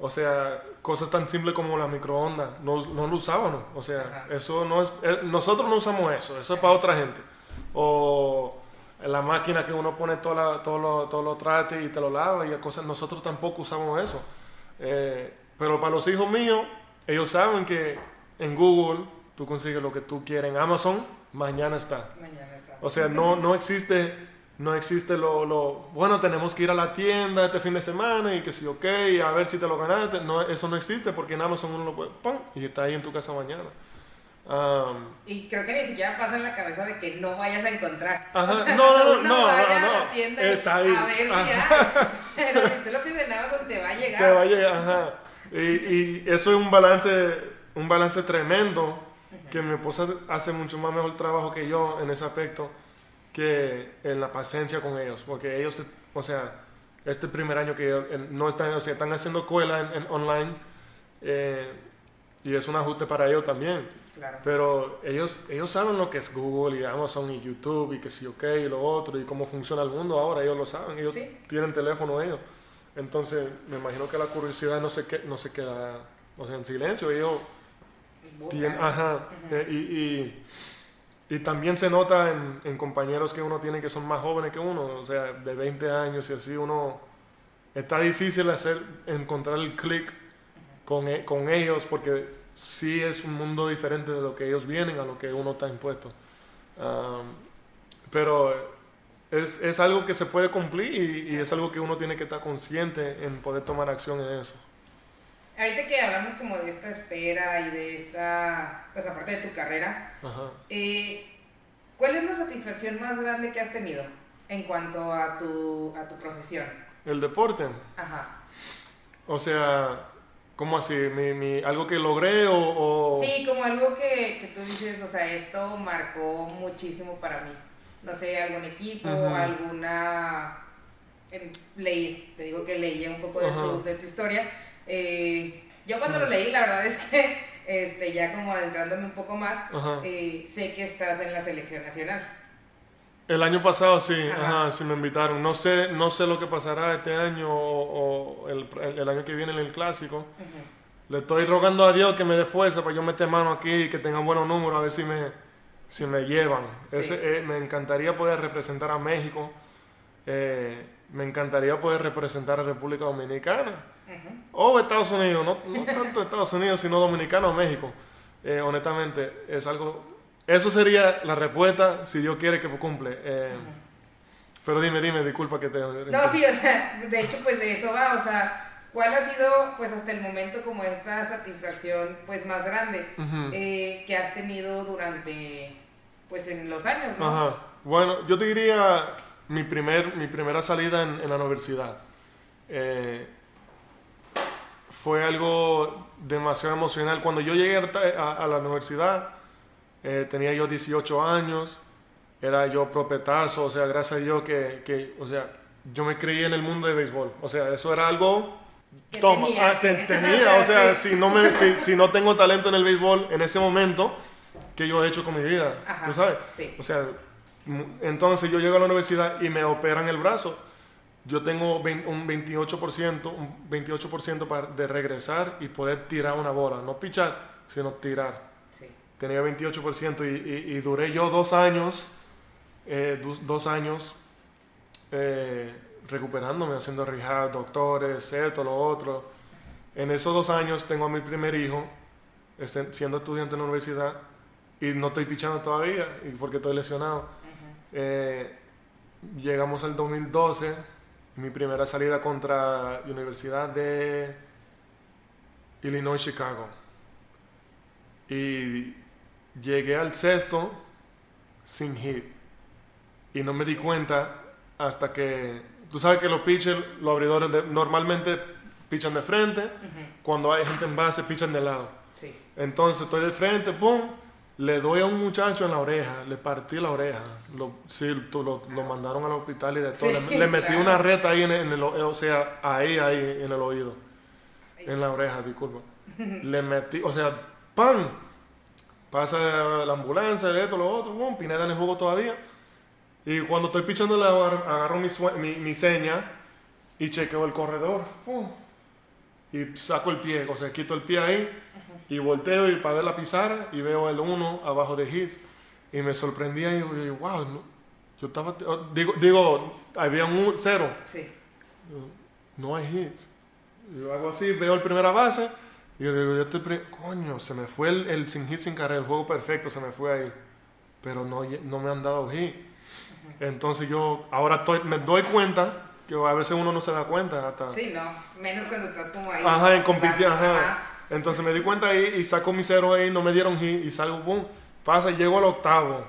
o sea, cosas tan simples como la microonda, no, no lo usábamos. O sea, Ajá. eso no es. eh, nosotros no usamos eso, eso es para otra gente. O la máquina que uno pone todo, la, todo, lo, todo lo trate y te lo lava y cosas, nosotros tampoco usamos eso. Eh, pero para los hijos míos, ellos saben que en Google tú consigues lo que tú quieres. En Amazon, mañana está. mañana está. O sea, no, no existe, no existe lo, lo, bueno, tenemos que ir a la tienda este fin de semana y que sí, ok, a ver si te lo ganaste. No, eso no existe porque en Amazon uno lo puede, ¡pum! y está ahí en tu casa mañana. Am, Y creo que ni siquiera pasa en la cabeza de que no vayas a encontrar. Ajá, [LAUGHS] O sea, no, no, no, no, vaya no, a la tienda y está ahí. A ver si Ajá. hay. [LAUGHS] Pero si tú lo pides en Amazon, te va a llegar. que vaya, ajá. Y, y eso es un balance, un balance tremendo que mi esposa hace mucho más mejor trabajo que yo en ese aspecto que en la paciencia con ellos, porque ellos, o sea, este primer año que no están, o sea, están haciendo escuela en, en online eh, y es un ajuste para ellos también. Claro. Pero ellos, ellos saben lo que es Google y Amazon y YouTube y que sí, ok, y lo otro y cómo funciona el mundo ahora, ellos lo saben, ellos Sí. tienen teléfono ellos. Entonces, me imagino que la curiosidad no se, que, no se queda o sea, en silencio, ellos tienen, ajá, eh, y, y, y también se nota en, compañeros que uno tiene que son más jóvenes que uno, o sea, de 20 años y así, uno, está difícil hacer, encontrar el click con, e- con ellos porque sí es un mundo diferente de lo que ellos vienen a lo que uno está impuesto. Pero es, es algo que se puede cumplir y es algo que uno tiene que estar consciente en poder tomar acción en eso. Ahorita que hablamos como de esta espera y de esta, pues aparte de tu carrera, Ajá. eh, ¿cuál es la satisfacción más grande que has tenido en cuanto a tu, a tu profesión? El deporte, Ajá. o sea, ¿cómo así? ¿Mi, mi- ¿Algo que logré o...? o- Sí, como algo que, que tú dices, o sea, esto marcó muchísimo para mí. No sé, algún equipo, Ujú. alguna... en- leí, te digo que leí un poco de tu, Ajá. de tu historia. Eh, yo cuando lo Ujú. leí, la verdad es que, [LAUGHS] este, ya como adentrándome un poco más, eh, sé que estás en la selección nacional. El año pasado sí, Ajá. ajá, sí me invitaron. No sé, no sé lo que pasará este año o, o el, el- el año que viene en el clásico. Ujú. Le estoy rogando a Dios que me dé fuerza para yo meter mano aquí y que tengan buenos números a ver si me, si me llevan. Sí. Ese, eh, me encantaría poder representar a México. Eh, me encantaría poder representar a República Dominicana. Ujú. O Estados Unidos, no, no tanto Estados Unidos, sino Dominicana o México. Eh, honestamente, es algo... Eso sería la respuesta si Dios quiere que cumple. Eh, Pero dime, dime, disculpa que te... No, sí, o sea, de hecho, pues de eso va, o sea, ¿cuál ha sido, pues hasta el momento, como esta satisfacción, pues más grande eh, que has tenido durante, pues en los años, ¿no? Ajá. Bueno, yo te diría mi, primer, mi primera salida en, en la universidad. Eh, fue algo demasiado emocional. Cuando yo llegué a, a- a la universidad, eh, tenía yo 18 años, era yo propetazo, o sea, gracias a Dios que, que, o sea, yo me creí en el mundo de béisbol. O sea, eso era algo Que toma, tenía. ah, te- tenía, [LAUGHS] o sea, si no, me, si, si no tengo talento en el béisbol en ese momento, ¿qué yo he hecho con mi vida? Ajá, ¿Tú sabes? sí. O sea, entonces yo llego a la universidad y me operan el brazo. Yo tengo un 28%, un 28% para, de regresar y poder tirar una bola, no pichar, sino tirar. Sí. Tenía 28% y, y- y duré yo dos años, eh, dos, dos años eh, recuperándome, haciendo rehab, doctores, esto, lo otro. En esos dos años tengo a mi primer hijo, este- siendo estudiante en la universidad, y no estoy pichando todavía, porque estoy lesionado. Eh, llegamos al 2012, mi primera salida contra la Universidad de Illinois, Chicago. Y llegué al sexto sin hit. Y no me di cuenta hasta que... Tú sabes que los pitchers, los abridores de- normalmente pichan de frente. Cuando hay gente en base, pichan de lado. Sí. Entonces estoy de frente, pum, le doy a un muchacho en la oreja, le partí la oreja. Lo, sí, tú- lo, lo mandaron al hospital y de todo. Sí, le, le metí claro. una reta ahí en el, en el o sea, ahí, ahí, en el oído. En la oreja, disculpa. Le metí, o sea, ¡pam! Pasa la ambulancia, esto, lo otro, pum, Pineda en el juego todavía. Y cuando estoy pichando, le agar- agarro mi, mi, mi seña y chequeo el corredor. pum, y saco el pie, o sea, quito el pie ahí y volteo y para ver la pizarra y veo el 1 abajo de hits y me sorprendía y digo, wow, no, yo estaba, oh, digo, digo, había un 0, Sí. no hay hits. Yo hago así, veo el primera base y yo digo, yo pri- coño, se me fue el, el sin hit sin carrera, el juego perfecto se me fue ahí, pero no, no me han dado hit. Entonces yo ahora estoy, me doy cuenta que a veces uno no se da cuenta hasta... Sí, no. Menos cuando estás como ahí. Ajá, en compitiendo, jugando, ajá. Entonces me di cuenta ahí y saco mi cero ahí, no me dieron hit y salgo, boom, pasa llego al octavo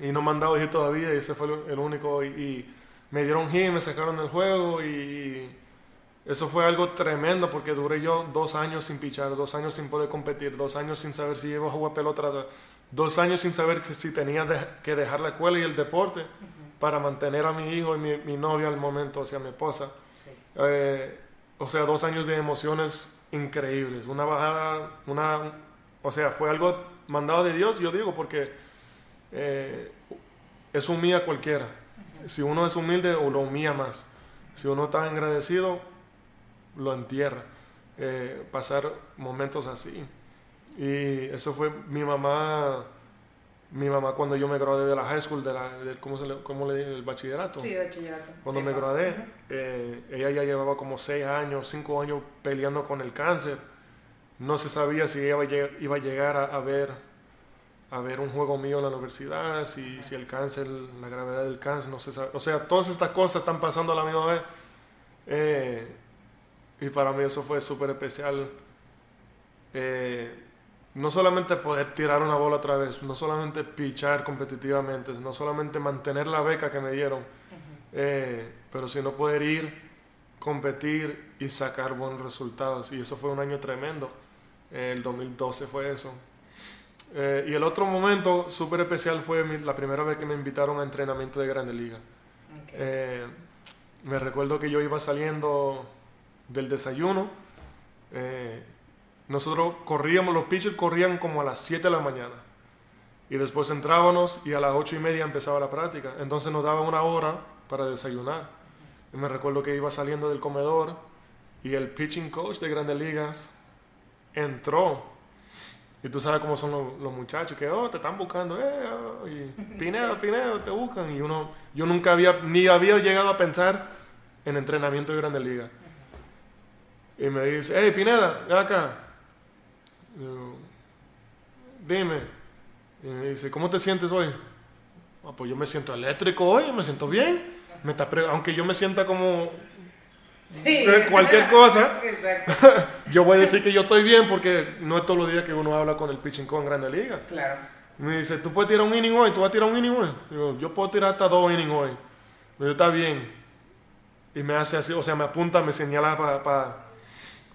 y no me han dado hit todavía y ese fue el, único y, y me dieron hit, me sacaron del juego y eso fue algo tremendo porque duré yo dos años sin pichar, dos años sin poder competir, dos años sin saber si iba a jugar pelota, dos años sin saber si tenía que dejar la escuela y el deporte para mantener a mi hijo y mi, mi novia al momento, o sea, mi esposa. Sí. Eh, o sea, dos años de emociones increíbles. Una bajada, una. O sea, fue algo mandado de Dios, yo digo, porque eh, es humilla cualquiera. Si uno es humilde, o lo humilla más. Si uno está agradecido, lo entierra. Eh, pasar momentos así. Y eso fue mi mamá. Mi mamá cuando yo me gradué de la high school, de la, del, ¿cómo, se le, cómo le? Del bachillerato. Sí, bachillerato. Cuando me Epa. gradué, eh, ella ya llevaba como seis años, cinco años peleando con el cáncer. No se sabía si ella iba a llegar a, a ver a ver un juego mío en la universidad, si, si el cáncer, la gravedad del cáncer, no se sabe. O sea, todas estas cosas están pasando a la misma vez. Eh, y para mí eso fue súper especial. Eh, no solamente poder tirar una bola otra vez, no solamente pichar competitivamente, no solamente mantener la beca que me dieron, eh, pero sino poder ir, competir y sacar buenos resultados. Y eso fue un año tremendo. Eh, el 2012 fue eso. Eh, y el otro momento súper especial fue mi- la primera vez que me invitaron a entrenamiento de Grande Liga. Eh, me recuerdo que yo iba saliendo del desayuno. eh, nosotros corríamos, los pitchers corrían como a las 7 de la mañana. Y después entrábamos y a las 8 y media empezaba la práctica. Entonces nos daban una hora para desayunar. Y me recuerdo que iba saliendo del comedor y el pitching coach de Grandes Ligas entró. Y tú sabes cómo son los, los muchachos, que oh, te están buscando, eh, oh, y [LAUGHS] te buscan. Y uno, yo nunca había, ni había llegado a pensar en entrenamiento de Grandes Ligas. Y me dice, hey, Pineda, ven acá. Digo, Dime. Y me dice, ¿cómo te sientes hoy? "Ah, pues yo me siento eléctrico hoy, me siento bien. Me está pre- aunque yo me sienta como Sí. cualquier cosa. [LAUGHS] [LAUGHS] Yo voy a decir que yo estoy bien porque no es todos los días que uno habla con el pitching con Grande Liga. Claro. Me dice, ¿tú puedes tirar un inning hoy? ¿Tú vas a tirar un inning hoy? Digo, yo puedo tirar hasta dos innings hoy. Me dice, está bien. Y me hace así, o sea, me apunta, me señala para pa,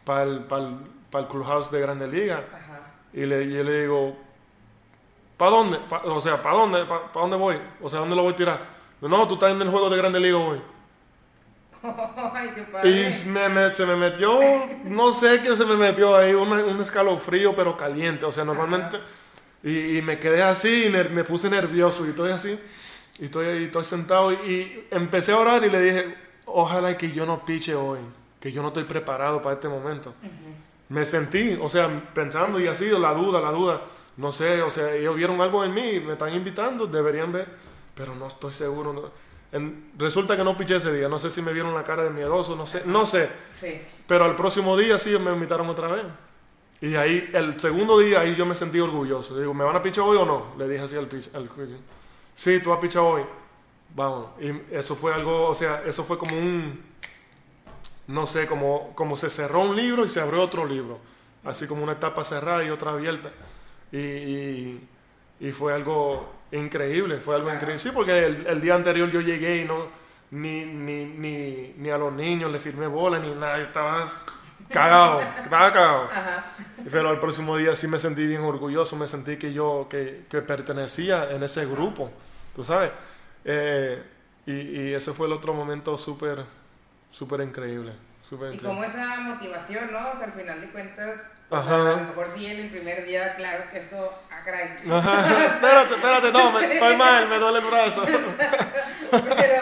pa el, pa el, pa el clubhouse de Grande Liga. Ajá. Y le, yo le digo, ¿para dónde? Pa- o sea, ¿para dónde? ¿Para dónde voy? O sea, ¿dónde lo voy a tirar? No, tú estás en el juego de Grande Liga hoy. [LAUGHS] Ay, qué padre. Y me- me- se me metió, no sé qué se me metió ahí, un, un escalofrío pero caliente. O sea, normalmente... Y, y me quedé así y me puse nervioso y estoy así. Y estoy ahí, estoy sentado y, y empecé a orar y le dije, ojalá que yo no piche hoy, que yo no estoy preparado para este momento. Me sentí, o sea, pensando y así, la duda, la duda. No sé, o sea, ellos vieron algo en mí, me están invitando, deberían ver, pero no estoy seguro. no. En- resulta que no piché ese día, no sé si me vieron la cara de miedoso, no sé, no sé. Sí. Pero al próximo día sí me invitaron otra vez. Y ahí, el segundo día, ahí yo me sentí orgulloso. Digo, ¿me van a pichar hoy o no? Le dije así al pitch. Al sí, tú has pichado hoy. Vamos. Y eso fue algo, o sea, eso fue como un, no sé, como, como se cerró un libro y se abrió otro libro. Así como una etapa cerrada y otra abierta. Y, y, y fue algo increíble, fue algo increíble. Sí, porque el, el día anterior yo llegué y no, ni, ni, ni, ni a los niños le firmé bola ni nada. Estaba cagado, estaba cagado. [LAUGHS] Ajá. Pero el próximo día sí me sentí bien orgulloso, me sentí que yo que, que pertenecía en ese grupo, tú sabes. Eh, y, y ese fue el otro momento súper, súper increíble. Súper Y increíble. como esa motivación, ¿no? O sea, al final de cuentas, sea, a lo mejor sí en el primer día, claro que esto, ah, caray. Ajá, [LAUGHS] [LAUGHS] espérate, espérate, no, me, estoy mal, me duele el brazo. [LAUGHS] pero,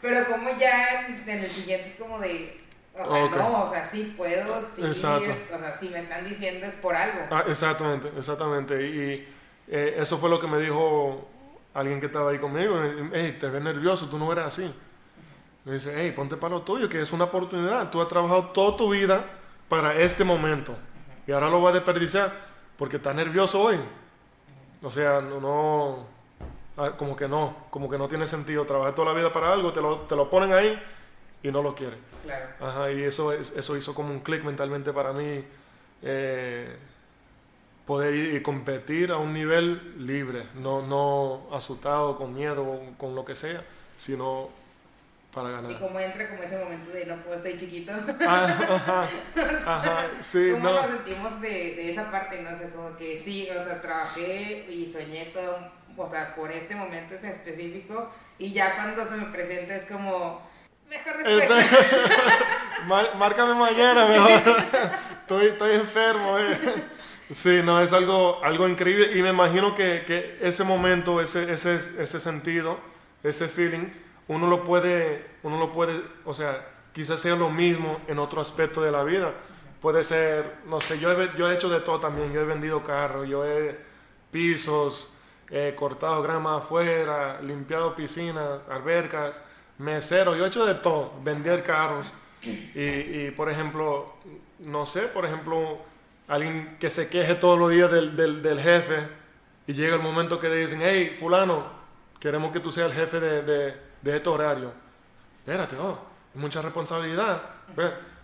pero como ya en, en el siguiente es como de, o sea, Ok. no, o sea, sí puedo, sí, es- o sea, si me están diciendo es por algo. Ah, exactamente, exactamente. Y eh, eso fue lo que me dijo alguien que estaba ahí conmigo. Hey, te ves nervioso, tú no eres así. Me dice, hey, ponte para lo tuyo, que es una oportunidad. Tú has trabajado toda tu vida para este momento. Y ahora lo vas a desperdiciar porque estás nervioso hoy. O sea, no, no ah, como que no, como que no tiene sentido. Trabajar toda la vida para algo, te lo, te lo ponen ahí y no lo quieres. Claro. Ajá, y eso, es- eso hizo como un clic mentalmente para mí. eh, poder ir y competir a un nivel libre, no, no asustado, con miedo, con lo que sea, sino para Y ganar. como entra como ese momento de no puedo, estoy chiquito. Ah, ajá, [LAUGHS] ajá, sí, ¿Cómo no. nos sentimos de, de esa parte? No sé, como que sí, o sea, trabajé y soñé todo, o sea, por este momento en específico. Y ya cuando se me presenta es como, mejor después. [LAUGHS] Márcame mañana, mejor. estoy, estoy enfermo. eh. Sí, no, es algo, algo increíble y me imagino que, que ese momento, ese, ese, ese sentido, ese feeling, uno lo puede, uno lo puede, o sea, quizás sea lo mismo en otro aspecto de la vida. Puede ser, no sé, yo he, yo he hecho de todo también, yo he vendido carros, yo he pisos, he cortado grama afuera, limpiado piscinas, albercas, mesero, yo he hecho de todo, vender carros. Y, por ejemplo, no sé, por ejemplo, alguien que se queje todos los días del, del, jefe y llega el momento que le dicen, hey, fulano, queremos que tú seas el jefe de, de este horario. Espérate, oh, es mucha responsabilidad.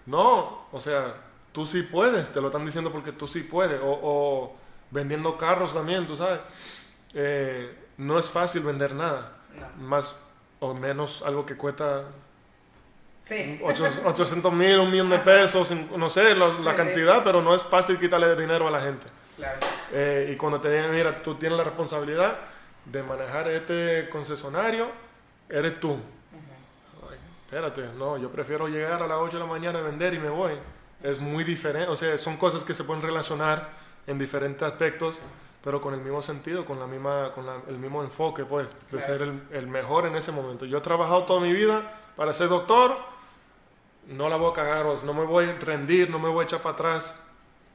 No, o sea, tú sí puedes, te lo están diciendo porque tú sí puedes. O, o vendiendo carros también, tú sabes. Eh, no es fácil vender nada, No. más o menos algo que cuesta Sí. 800 [LAUGHS] mil, un millón de pesos, no sé la, la Sí, sí. cantidad, pero no es fácil quitarle dinero a la gente. Claro. Eh, y cuando te digan, mira, tú tienes la responsabilidad de manejar este concesionario, eres tú. Ay, espérate, no, yo prefiero llegar a las 8 de la mañana a vender y me voy. Es muy diferente, o sea, son cosas que se pueden relacionar en diferentes aspectos, pero con el mismo sentido, con, la misma, con la- el mismo enfoque, pues, de Claro. ser el, el mejor en ese momento. Yo he trabajado toda mi vida para ser doctor, no la voy a cagar, no me voy a rendir, no me voy a echar para atrás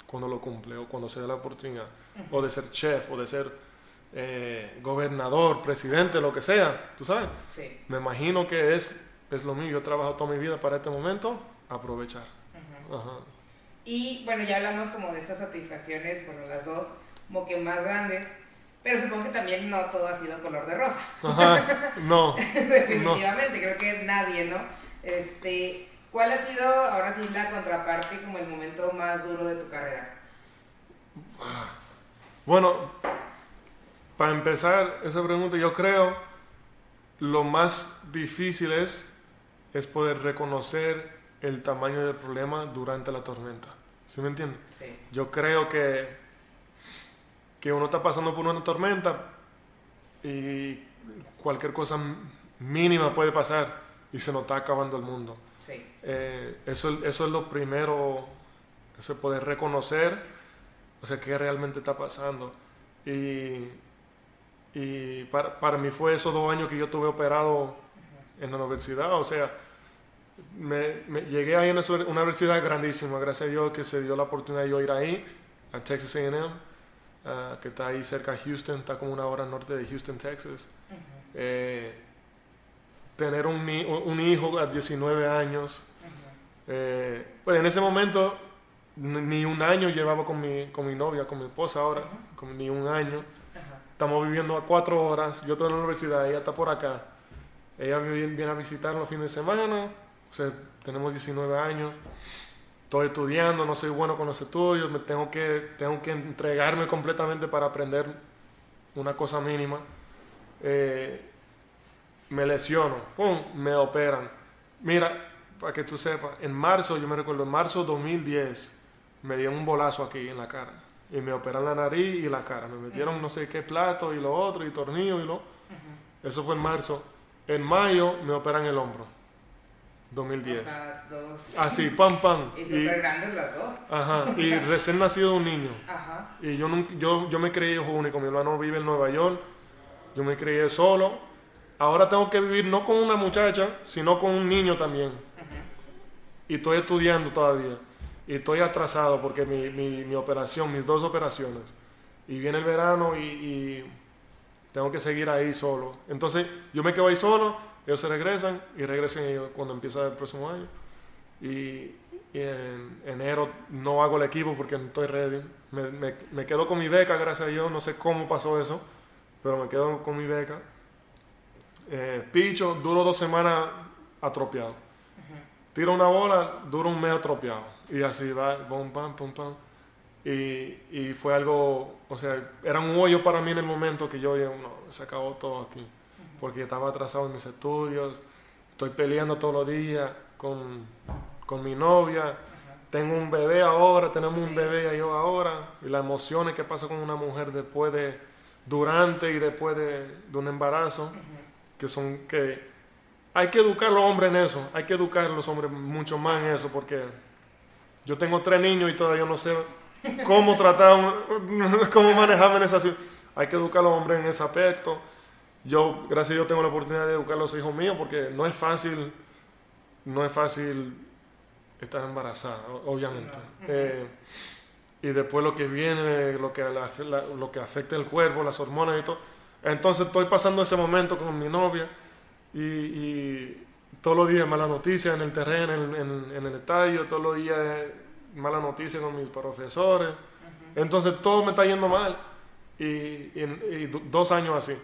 cuando lo cumple o cuando se dé la oportunidad, o de ser chef, o de ser eh, gobernador, presidente, lo que sea, tú sabes. Sí. Me imagino que es, es lo mío, yo he trabajado toda mi vida para este momento, aprovechar. Ajá. Y bueno, ya hablamos como de estas satisfacciones, bueno, las dos, como que más grandes, pero supongo que también no todo ha sido color de rosa. Ajá, no. [LAUGHS] Definitivamente, creo que nadie, ¿no? Este, ¿cuál ha sido ahora sí la contraparte como el momento más duro de tu carrera? Bueno, para empezar esa pregunta, yo creo lo más difícil es, es poder reconocer el tamaño del problema durante la tormenta. ¿Sí me entiendes? Sí. Yo creo que, que uno está pasando por una tormenta y cualquier cosa mínima puede pasar y se nos está acabando el mundo. Sí. Eh, eso, eso es lo primero, se poder reconocer, o sea, qué realmente está pasando. Y, y para, para mí fue esos dos años que yo tuve operado en la universidad, o sea, me, me- llegué ahí en una universidad grandísima, gracias a Dios que se dio la oportunidad de yo ir ahí, a Texas A&M, ah, que está ahí cerca de Houston, está como una hora norte de Houston, Texas. Eh, tener un, un hijo a 19 años, eh, pues en ese momento ni un año llevaba con mi, con mi novia, con mi esposa ahora, con- ni un año. Estamos viviendo a cuatro horas, yo estoy en la universidad, ella está por acá. Ella viene, viene a visitar los fines de semana, o sea, tenemos 19 años. Estoy estudiando, no soy bueno con los estudios, me tengo que, tengo que entregarme completamente para aprender una cosa mínima. Eh, me lesiono, ¡pum! me operan. Mira, para que tú sepas, en marzo, yo me recuerdo, en marzo 2010, me dieron un bolazo aquí en la cara. Y me operan la nariz y la cara. Me metieron no sé qué plato y lo otro, y tornillo y lo. Eso fue en marzo. En mayo me operan el hombro. 2010. O sea, dos. Así, pam, pam. Y [LAUGHS] Y, súper grandes las dos. ajá, [LAUGHS] y recién nacido un niño. Ajá. Y yo, nunca, yo, yo me creí hijo único. Mi hermano vive en Nueva York. Yo me crié solo. Ahora tengo que vivir no con una muchacha, sino con un niño también. Y estoy estudiando todavía. Y estoy atrasado porque mi, mi, mi operación, mis dos operaciones. Y viene el verano y, y tengo que seguir ahí solo. Entonces yo me quedo ahí solo, ellos se regresan y regresan ellos cuando empieza el próximo año. Y, y en enero no hago el equipo porque no estoy ready. Me, me, me quedo con mi beca, gracias a Dios. No sé cómo pasó eso, pero me quedo con mi beca. Eh, picho, duro dos semanas atropiado. Tiro una bola, duro un mes atropiado. Y así va, pum, pam, pum, pam. Y, y fue algo, o sea, era un hoyo para mí en el momento que yo dije, no, se acabó todo aquí. Porque estaba atrasado en mis estudios, estoy peleando todos los días con, con mi novia. Tengo un bebé ahora, tenemos un bebé yo ahora. Y las emociones que pasa con una mujer después de, durante y después de, de un embarazo, que son que hay que educar a los hombres en eso, hay que educar a los hombres mucho más en eso, porque yo tengo tres niños y todavía no sé cómo tratar, [LAUGHS] cómo manejarme en esa situación. Hay que educar a los hombres en ese aspecto. Yo, gracias a Dios, tengo la oportunidad de educar a los hijos míos, porque no es fácil, no es fácil estar embarazada, obviamente. Eh, y después lo que viene, lo que, la- la- lo que afecta el cuerpo, las hormonas y todo. Entonces estoy pasando ese momento con mi novia y, y todos los días mala noticia en el terreno, en, en- en el estadio, todos los días mala noticia con mis profesores. Entonces todo me está yendo mal y, y- y do- dos años así.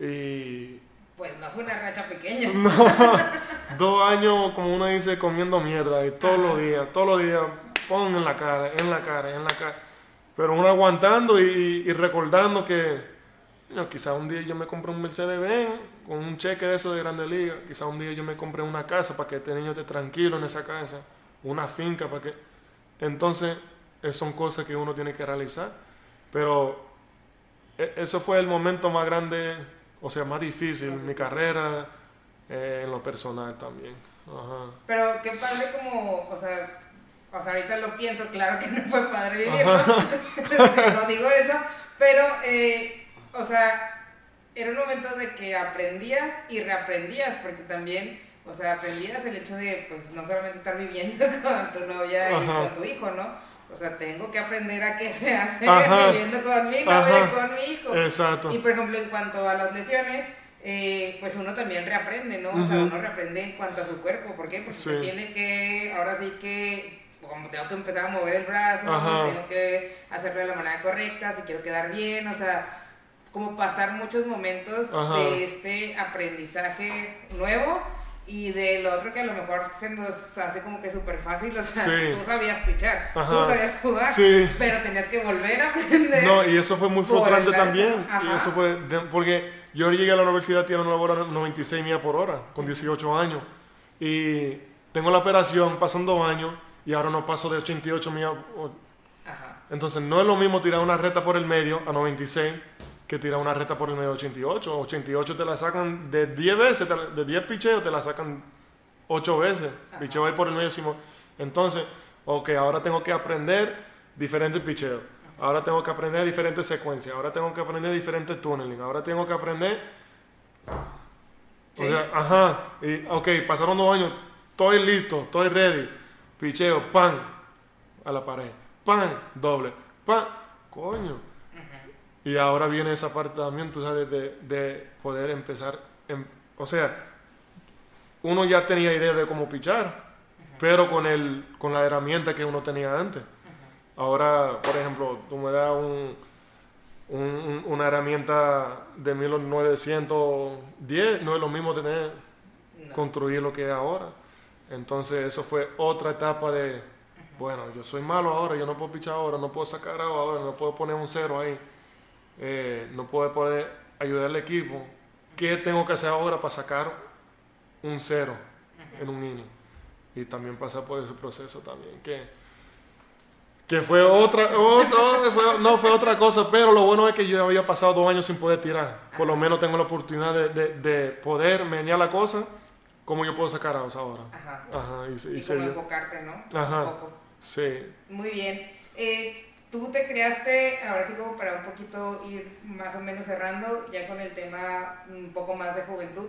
Y Pues no fue una racha pequeña. [LAUGHS] no, dos años, como uno dice, comiendo mierda y todos los días, todos los días, pon en la cara, en la cara, en la cara. Pero uno aguantando y, y recordando que no, quizá un día yo me compré un Mercedes-Benz con un cheque de eso de Grande Liga. Quizá un día yo me compré una casa para que este niño esté tranquilo en esa casa, una finca para que... Entonces, son cosas que uno tiene que realizar. Pero e- eso fue el momento más grande, o sea, más difícil en mi carrera, eh, en lo personal también. Ajá. Pero qué padre como, o sea, o sea, ahorita lo pienso, claro que no fue padre vivirlo, no [LAUGHS] digo eso, pero, eh, o sea, era un momento de que aprendías y reaprendías, porque también, o sea, aprendías el hecho de, pues, no solamente estar viviendo [LAUGHS] con tu novia y con tu hijo, ¿no? O sea, tengo que aprender a qué [LAUGHS] se hace Ajá. viviendo con mi novia con mi hijo. Exacto. Y por ejemplo, en cuanto a las lesiones, eh, pues uno también reaprende, ¿no? O sea, uno reaprende en cuanto a su cuerpo. ¿Por qué? Porque Sí. se tiene que, ahora sí que, como tengo que empezar a mover el brazo, tengo que hacerlo de la manera correcta, si quiero quedar bien, o sea, como pasar muchos momentos Ajá. de este aprendizaje nuevo. Y de lo otro que a lo mejor se nos hace como que súper fácil, o sea, Sí. tú sabías pichar, tú Ajá. sabías jugar, Sí. pero tenías que volver a aprender. No, y eso fue muy frustrante también. Y Ajá. eso fue de- porque yo llegué a la universidad tirando una bola 96 millas por hora, con 18 años. Y tengo la operación, pasan dos años, y ahora no paso de 88 millas. Entonces no es lo mismo tirar una recta por el medio a 96 que tirar una recta por el medio 88. 88 te la sacan de 10 veces, de 10 picheos te la sacan 8 veces. Picheo ahí por el medio. Entonces, ok, ahora tengo que aprender diferentes picheos. Ahora tengo que aprender diferentes secuencias. Ahora tengo que aprender diferentes tunneling. Ahora tengo que aprender. O sea, ajá. Y, ok, pasaron dos años. Estoy listo, estoy ready. Picheo, pan. A la pared. Pan, doble. Pan. Coño. Y ahora viene esa parte también, tú sabes, de, de poder empezar. o sea, uno ya tenía idea de cómo pichar, pero con, el, con la herramienta que uno tenía antes. Ahora, por ejemplo, tú me das un, una herramienta de 1910, no es lo mismo tener, construir lo que es ahora. Entonces, eso fue otra etapa de, bueno, yo soy malo ahora, yo no puedo pichar ahora, no puedo sacar ahora, no puedo poner un cero ahí, eh, no puedo poder ayudar al equipo. ¿Qué tengo que hacer ahora para sacar un cero en un inning? Y también pasar por ese proceso también, que, que fue otra, [LAUGHS] no fue otra cosa, pero lo bueno es que yo había pasado dos años sin poder tirar. Por lo menos tengo la oportunidad de, de, de poder menear la cosa como yo puedo sacar a ahora. Ajá. Ajá. Y, y, enfocarte, ¿no? Ajá. Un poco. Sí. Muy bien. Eh, tú te creaste, ahora sí como para un poquito ir más o menos cerrando, ya con el tema un poco más de juventud,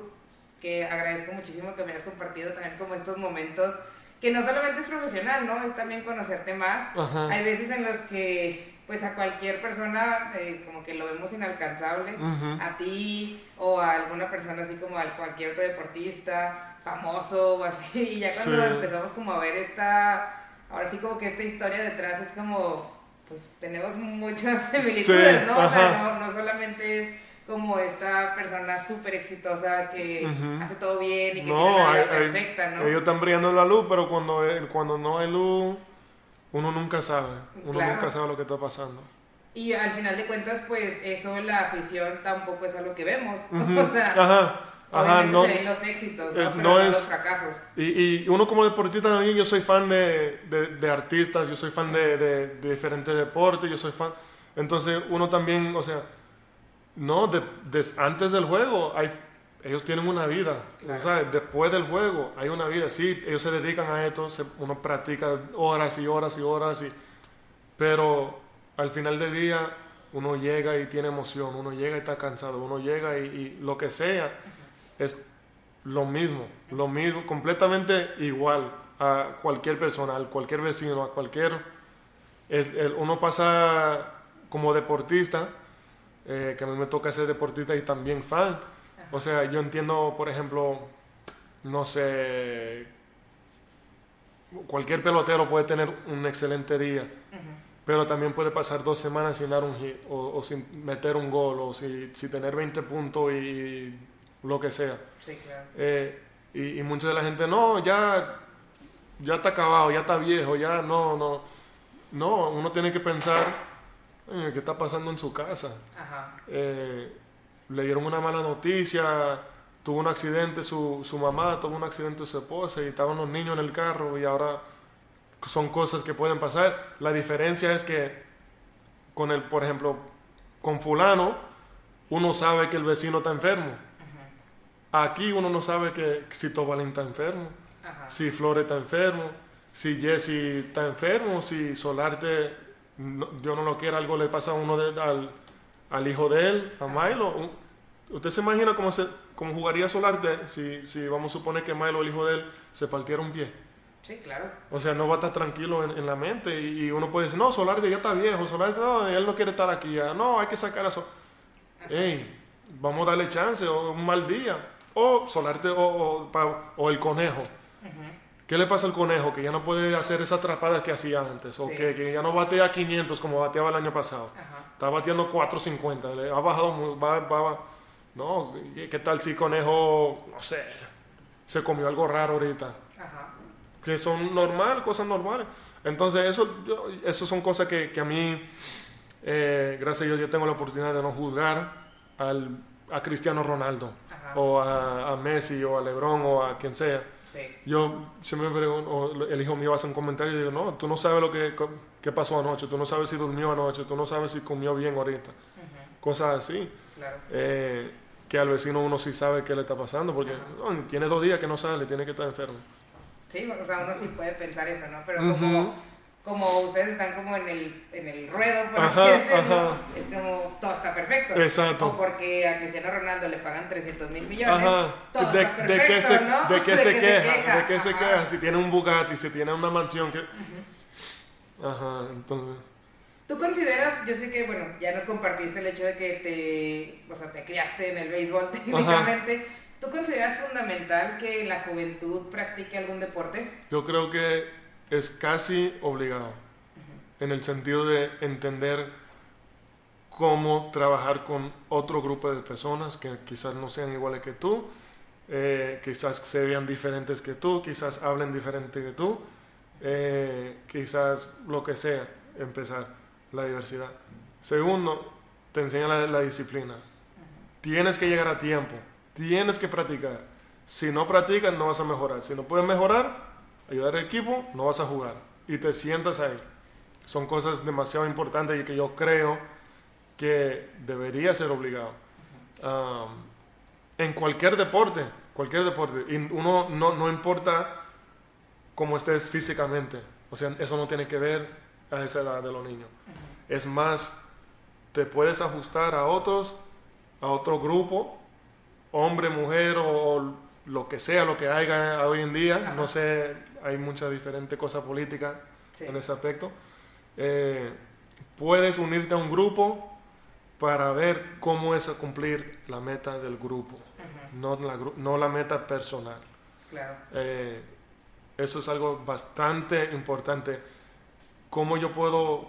que agradezco muchísimo que me hayas compartido también como estos momentos, que no solamente es profesional, ¿no? Es también conocerte más. Hay veces en los que pues a cualquier persona eh, como que lo vemos inalcanzable, a ti o a alguna persona así como a cualquier otro deportista famoso o así, [LAUGHS] y ya cuando empezamos como a ver esta, ahora sí como que esta historia detrás es como pues tenemos muchas [LAUGHS] similitudes, ¿no? O sea, no, no, solamente es como esta persona súper exitosa que hace todo bien y que tiene una vida perfecta, ¿no? Ellos están brillando la luz, pero cuando, cuando no hay luz, uno nunca sabe, uno nunca sabe lo que está pasando. Y al final de cuentas, pues eso, la afición tampoco es algo que vemos, [LAUGHS] o sea... Ajá. Ajá, no, se ven los éxitos, ¿no? Eh, Pero no es, los fracasos. Y, y, uno como deportista también, yo soy fan de, de, de artistas, yo soy fan de, de, diferentes deportes, yo soy fan... Entonces uno también, o sea, no, antes del juego hay, ellos tienen una vida, sea, después del juego hay una vida, sí, ellos se dedican a esto, uno practica horas y horas y horas, y, pero al final del día uno llega y tiene emoción, uno llega y está cansado, uno llega y, y lo que sea es lo mismo, lo mismo, completamente igual a cualquier persona, a cualquier vecino, a cualquier... Es, uno pasa como deportista, eh, que a mí me toca ser deportista y también fan. O sea, yo entiendo, por ejemplo, no sé, cualquier pelotero puede tener un excelente día, pero también puede pasar dos semanas sin dar un hit, o, sin meter un gol, o si, si tener 20 puntos y lo que sea. Sí, claro. Eh, y, y, mucha de la gente, no, ya, ya está acabado, ya está viejo, ya no, no. No, uno tiene que pensar en qué está pasando en su casa. Ajá. Eh, le dieron una mala noticia, tuvo un accidente, su, su mamá tuvo un accidente su esposa y estaban los niños en el carro y ahora son cosas que pueden pasar. La diferencia es que con el, por ejemplo, con fulano, uno sabe que el vecino está enfermo Aquí uno no sabe que si Tobalín está enfermo, si Flores está enfermo, si Jesse está enfermo, si Solarte, yo no lo quiero, algo le pasa a uno de, al, al, hijo de él, a Milo. ¿Usted se imagina cómo, se, cómo jugaría Solarte si, si vamos a suponer que Milo, el hijo de él, se partiera un pie? Sí, claro. O sea, no va a estar tranquilo en, la mente y, uno puede decir, no, Solarte ya está viejo, Solarte, no, él no quiere estar aquí ya, no, hay que sacar a eso. Ey, vamos a darle chance o un mal día o Solarte o, o, el conejo. ¿Qué le pasa al conejo? Que ya no puede hacer esas atrapadas que hacía antes. O que, ya no batea 500 como bateaba el año pasado. Está bateando 450. Le ha bajado. Va, va, no, ¿qué tal si conejo, no sé, se comió algo raro ahorita? Que son normal, cosas normales. Entonces, eso, eso son cosas que, que a mí, eh, gracias a Dios, yo tengo la oportunidad de no juzgar al, a Cristiano Ronaldo o a, Messi o a Lebron o a quien sea. Yo siempre me pregunto, el hijo mío hace un comentario y digo, no, tú no sabes lo que, pasó anoche, tú no sabes si durmió anoche, tú no sabes si comió bien ahorita. cosas así. Claro. Eh, que al vecino uno sí sabe qué le está pasando, porque no, tiene dos días que no sale, tiene que estar enfermo. Sí, o sea, uno sí puede pensar eso, ¿no? Pero como, como ustedes están como en el, en el ruedo, por así Ajá, decirlo, ajá. es como todo está perfecto. Exacto. O porque a Cristiano Ronaldo le pagan 300 mil millones. Ajá. Todo De, está de perfecto, qué se, ¿no? de qué [LAUGHS] se queja, queja. de qué se Ajá. queja, si tiene un Bugatti, si tiene una mansión que... Ajá, entonces... ¿Tú consideras, yo sé que, bueno, ya nos compartiste el hecho de que te, o sea, te criaste en el béisbol [LAUGHS] técnicamente, ¿tú consideras fundamental que la juventud practique algún deporte? Yo creo que es casi obligado, en el sentido de entender cómo trabajar con otro grupo de personas que quizás no sean iguales que tú, eh, quizás se vean diferentes que tú, quizás hablen diferente que tú, eh, quizás lo que sea, empezar la diversidad. Segundo, te enseña la, la disciplina. Tienes que llegar a tiempo, tienes que practicar. Si no practicas, no vas a mejorar. Si no puedes mejorar, ayudar al equipo, no vas a jugar. Y te sientas ahí. Son cosas demasiado importantes y que yo creo que debería ser obligado. Um, en cualquier deporte, cualquier deporte. Y uno no, no importa cómo estés físicamente. O sea, eso no tiene que ver a esa edad de los niños. Es más, te puedes ajustar a otros, a otro grupo, hombre, mujer o, o lo que sea, lo que haya hoy en día. Ajá. No sé, hay muchas diferentes cosas políticas Sí. en ese aspecto. Eh, puedes unirte a un grupo para ver cómo es cumplir la meta del grupo, no la, no la meta personal. claro. Eh, eso es algo bastante importante. Cómo yo puedo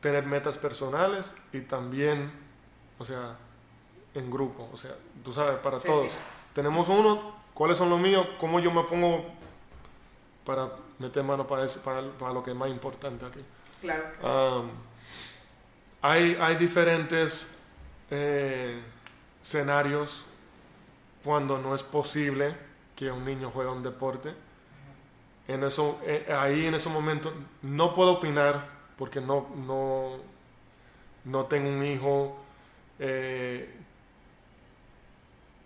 tener metas personales y también, o sea, en grupo. O sea, tú sabes, para Sí, todos. sí. Tenemos uno, ¿cuáles son los míos? ¿Cómo yo me pongo para meter mano para, ese- para, para lo que es más importante aquí? Claro. Um, hay, hay diferentes eh, escenarios cuando no es posible que un niño juegue un deporte. En eso, eh, ahí en ese momento no puedo opinar porque no, no, no tengo un hijo eh,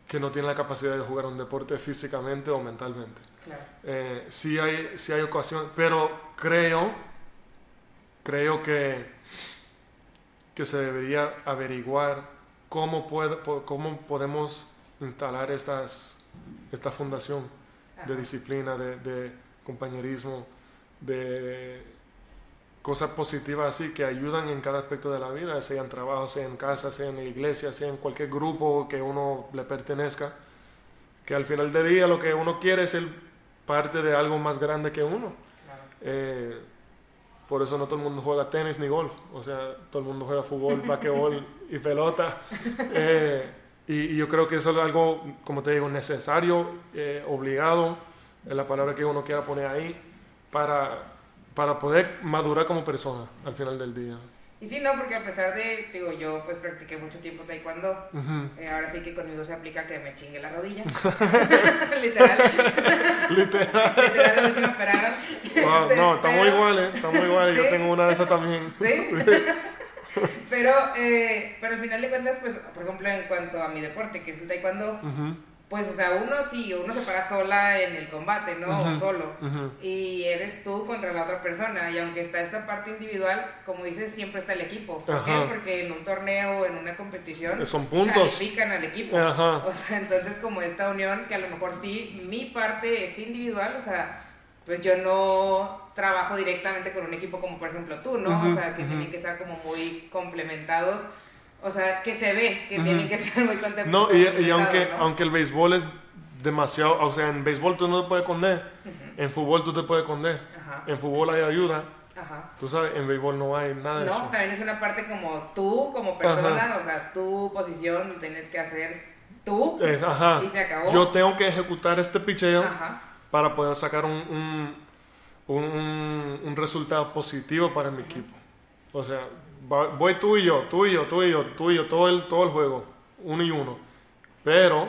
que no tiene la capacidad de jugar un deporte físicamente o mentalmente. Claro. Eh, sí hay, sí hay ocasión, pero creo, creo que, que se debería averiguar cómo, puede, cómo podemos instalar estas, esta fundación de Ajá. disciplina, de, de compañerismo, de cosas positivas así que ayudan en cada aspecto de la vida, sea en trabajo, sea en casa, sea en la iglesia, sea en cualquier grupo que uno le pertenezca, que al final del día lo que uno quiere es ser parte de algo más grande que uno. Claro. Eh, por eso no todo el mundo juega tenis ni golf, o sea, todo el mundo juega fútbol, [LAUGHS] basquetbol y pelota. Eh, y, y yo creo que eso es algo, como te digo, necesario, eh, obligado, es la palabra que uno quiera poner ahí, para, para poder madurar como persona al final del día. Y sí, no, porque a pesar de, digo, yo pues practiqué mucho tiempo taekwondo, eh, ahora sí que conmigo se aplica que me chingue la rodilla. [LAUGHS] [LAUGHS] Literal. [LAUGHS] Literal. Literal, a me operaron. Wow, Este, no, estamos pero- iguales, estamos iguales. Yo Sí. tengo una de esas también. ¿Sí? pero, eh, pero al final de cuentas, pues, por ejemplo, en cuanto a mi deporte, que es el taekwondo, Ujú, pues, o sea, uno sí, uno se para sola en el combate, ¿no? O solo. Y eres tú contra la otra persona. Y aunque está esta parte individual, como dices, siempre está el equipo. ¿Por qué? Porque en un torneo, en una competición, Son puntos. califican al equipo. Ajá. O sea, entonces como esta unión, que a lo mejor sí, mi parte es individual, o sea, pues yo no trabajo directamente con un equipo como por ejemplo tú, ¿no? O sea, que tienen que estar como muy complementados. O sea, que se ve que Ujú. tienen que estar muy contem- No, y, aunque, ¿no? aunque el béisbol es demasiado, o sea, en béisbol tú no te puedes esconder, en fútbol tú te puedes esconder, Ajá, en fútbol hay ayuda, ajá. tú sabes, en béisbol no hay nada de No, eso. también es una parte como tú, como persona, o sea, tu posición lo tienes que hacer tú Es, ajá, y se acabó. yo tengo que ejecutar este picheo para poder sacar un, un, un, un- un resultado positivo para mi equipo. O sea, voy tú y yo, tú y yo, tú y yo, tú y yo, todo el, todo el juego, uno y uno. Pero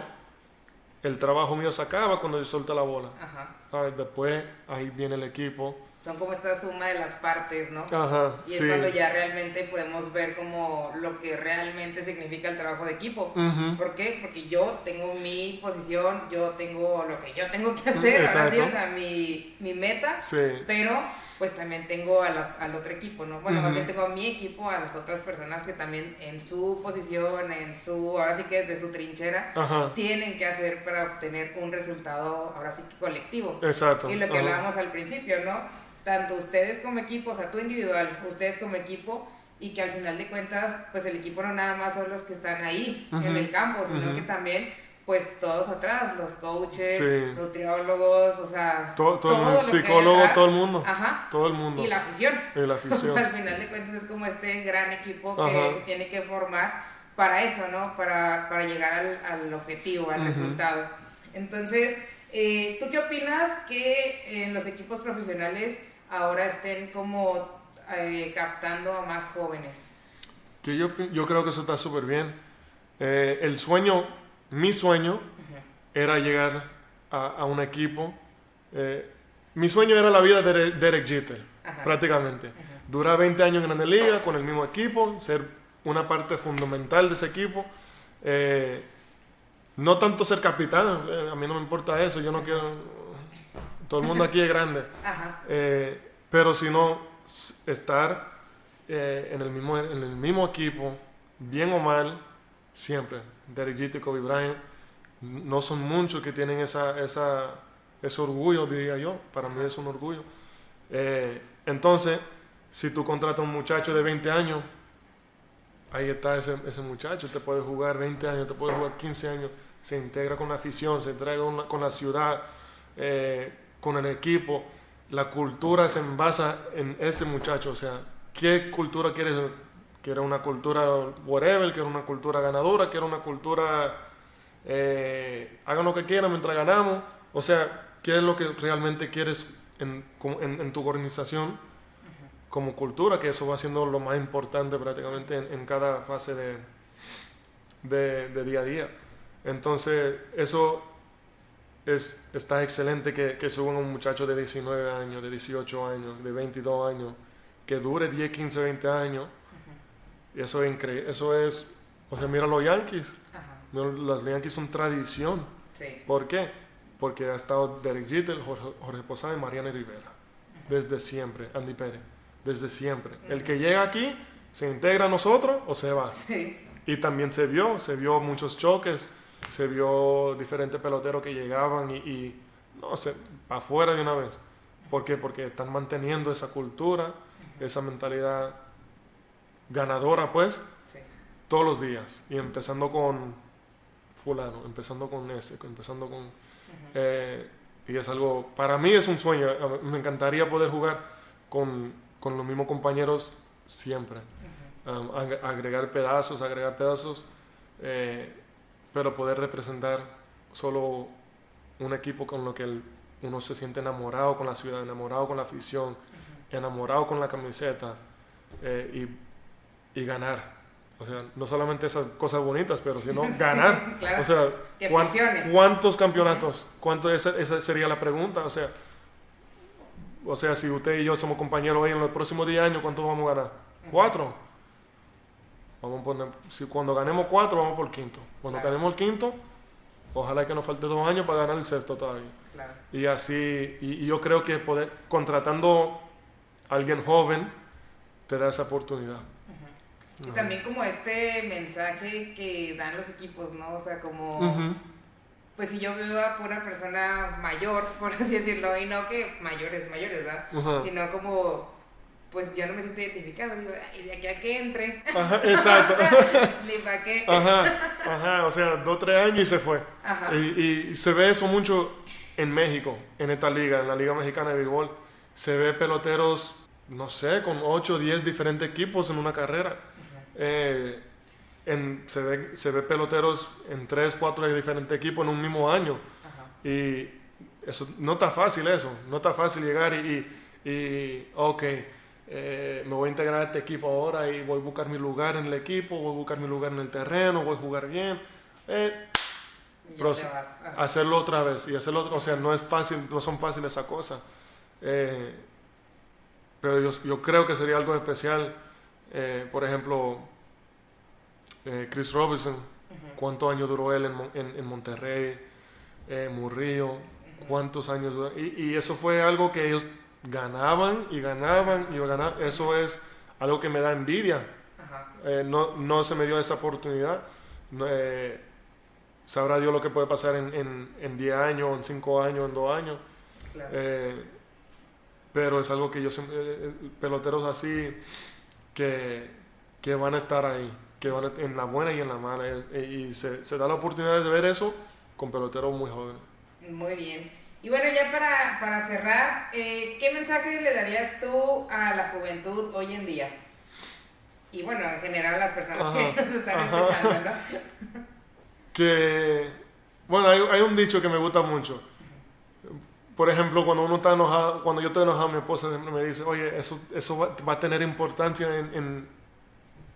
el trabajo mío se acaba cuando yo suelto la bola. Ajá. ¿Sabes? Después ahí viene el equipo. Son como esta suma de las partes, ¿no? Ajá, Y es sí. cuando ya realmente podemos ver como lo que realmente significa el trabajo de equipo. Ujú. ¿Por qué? Porque yo tengo mi posición, yo tengo lo que yo tengo que hacer, ahora sí, o sea, mi, mi meta, Sí. pero pues también tengo a la- al otro equipo, ¿no? Bueno, más Ujú. bien tengo a mi equipo, a las otras personas que también en su posición, en su, ahora sí que desde su trinchera, Ajá. tienen que hacer para obtener un resultado, ahora sí que colectivo. Exacto. Y lo que Ajá. hablábamos al principio, ¿no? Tanto ustedes como equipo, o sea, tú individual, ustedes como equipo, y que al final de cuentas, pues el equipo no nada más son los que están ahí en el campo, sino que también, pues todos atrás, los coaches, Sí. nutriólogos, o sea, Todo, todo el mundo, psicólogo, atrás. todo el mundo. Ajá. Todo el mundo. Y la afición. Y la [LAUGHS] O sea, afición. al final de cuentas es como este gran equipo que Ajá. se tiene que formar para eso, ¿no? Para, para llegar al, al objetivo, al resultado. Entonces, eh, ¿tú qué opinas que en los equipos profesionales ahora estén como eh, captando a más jóvenes? Que yo, yo creo que eso está súper bien. Eh, el sueño, mi sueño, era llegar a, a un equipo. eh, mi sueño era la vida de Derek- Jeter, Ajá. prácticamente. Durar 20 años en Grande Liga con el mismo equipo, ser una parte fundamental de ese equipo. Eh, no tanto ser capitán, eh, a mí no me importa eso, yo no quiero... Todo el mundo aquí es grande. [LAUGHS] Ajá. Pero si no, s- estar en, el mismo, en el mismo equipo, bien o mal, siempre. Derek y Kobe Bryant, no son muchos que tienen esa, esa, ese orgullo, diría yo. Para mí es un orgullo. Eh, entonces, si tú contratas a un muchacho de 20 años, ahí está ese, ese muchacho, te puede jugar 20 años, te puede jugar 15 años, se integra con la afición, se integra con la, con la ciudad, eh, con el equipo. La cultura se envasa en ese muchacho, o sea, ¿qué cultura quieres? ¿Quieres una cultura whatever? ¿Quieres una cultura ganadora? ¿Quieres una cultura eh, hagan lo que quieran mientras ganamos? O sea, ¿qué es lo que realmente quieres en, en- tu organización? como cultura, que eso va siendo lo más importante prácticamente en, en cada fase de, de, día a día. Entonces, eso es, está excelente que, que suban un muchacho de 19 años, de 18 años, de 22 años, que dure 10, 15, 20 años. Y eso es increíble. Eso es, o sea, mira los Yankees. Ajá. Los Yankees son tradición. Sí. ¿Por qué? Porque ha estado Derek Jeter, Jorge, Jorge Posada y Mariana Rivera. Desde siempre. Andy Pérez. Desde siempre. El que llega aquí se integra a nosotros o se va. Sí. Y también se vio, se vio muchos choques, se vio diferentes peloteros que llegaban y, y no sé, para afuera de una vez. ¿Por qué? Porque están manteniendo esa cultura, esa mentalidad ganadora, pues, Sí. todos los días. Y empezando con fulano, empezando con ese, empezando con... eh, y es algo, para mí es un sueño. Me encantaría poder jugar con, con los mismos compañeros siempre. Um, ag- agregar pedazos, agregar pedazos, eh, pero poder representar solo un equipo con lo que el- uno se siente enamorado con la ciudad, enamorado con la afición, enamorado con la camiseta eh, y, y ganar. O sea, no solamente esas cosas bonitas, pero sino [LAUGHS] ganar. claro. O sea, Que ¿cuán-. ¿cuántos campeonatos? ¿Cuánto, esa, esa sería la pregunta. O sea, o sea, si usted y yo somos compañeros hoy en los próximos 10 años, ¿cuántos vamos a ganar? ¿Cuatro? Vamos a poner, si cuando ganemos cuatro, vamos por quinto. Cuando Claro. ganemos el quinto, ojalá que nos falte dos años para ganar el sexto todavía. Claro. Y así, y, y yo creo que poder, contratando a alguien joven, te da esa oportunidad. Y también como este mensaje que dan los equipos, ¿no? O sea, como, pues si yo veo a una persona mayor, [LAUGHS] por así decirlo, y no que mayores, mayores, ¿verdad? Sino como, pues yo no me siento identificada, digo, y de aquí a que entre, Ajá, exacto. [LAUGHS] [LAUGHS] ni para qué. Ajá, ajá, o sea, dos, tres años y se fue. Ajá. Y, y se ve eso mucho en México, en esta liga, en la Liga Mexicana de Béisbol. Se ve peloteros, no sé, con 8 o 10 diferentes equipos en una carrera. Eh, en- se, ve, se ve peloteros en 3, 4 diferentes equipos en un mismo año. Ajá. Y eso no está fácil eso, no está fácil llegar y, y, y, ok, eh, me voy a integrar a este equipo ahora y voy a buscar mi lugar en el equipo, voy a buscar mi lugar en el terreno, voy a jugar bien. Eh, hacerlo otra vez y hacerlo, o sea, no es fácil, no son fáciles esas cosas. Eh, pero yo, yo, creo que sería algo especial. Eh, por ejemplo, eh, Chris Robinson, cuántos años duró él en, en, Monterrey, Murillo, cuántos años duró. Y, y, eso fue algo que ellos ganaban y ganaban y ganaban. Eso es algo que me da envidia. no, no se me dio esa oportunidad. Eh, sabrá Dios lo que puede pasar en 10 años, en 5 años, en 2 años. Eh, pero es algo que yo siempre, eh, peloteros así que, que, van a estar ahí, que van en la buena y en la mala. Y, se, se, da la oportunidad de ver eso con peloteros muy jóvenes. Muy bien. Y bueno, ya para, para cerrar, eh, ¿qué mensaje le darías tú a la juventud hoy en día? Y bueno, en general a las personas que [LAUGHS] nos están escuchando, ¿no? [LAUGHS] que, bueno, hay, hay, un dicho que me gusta mucho. Por ejemplo, cuando uno está enojado, cuando yo estoy enojado, mi esposa me dice, oye, eso, eso va, a tener importancia en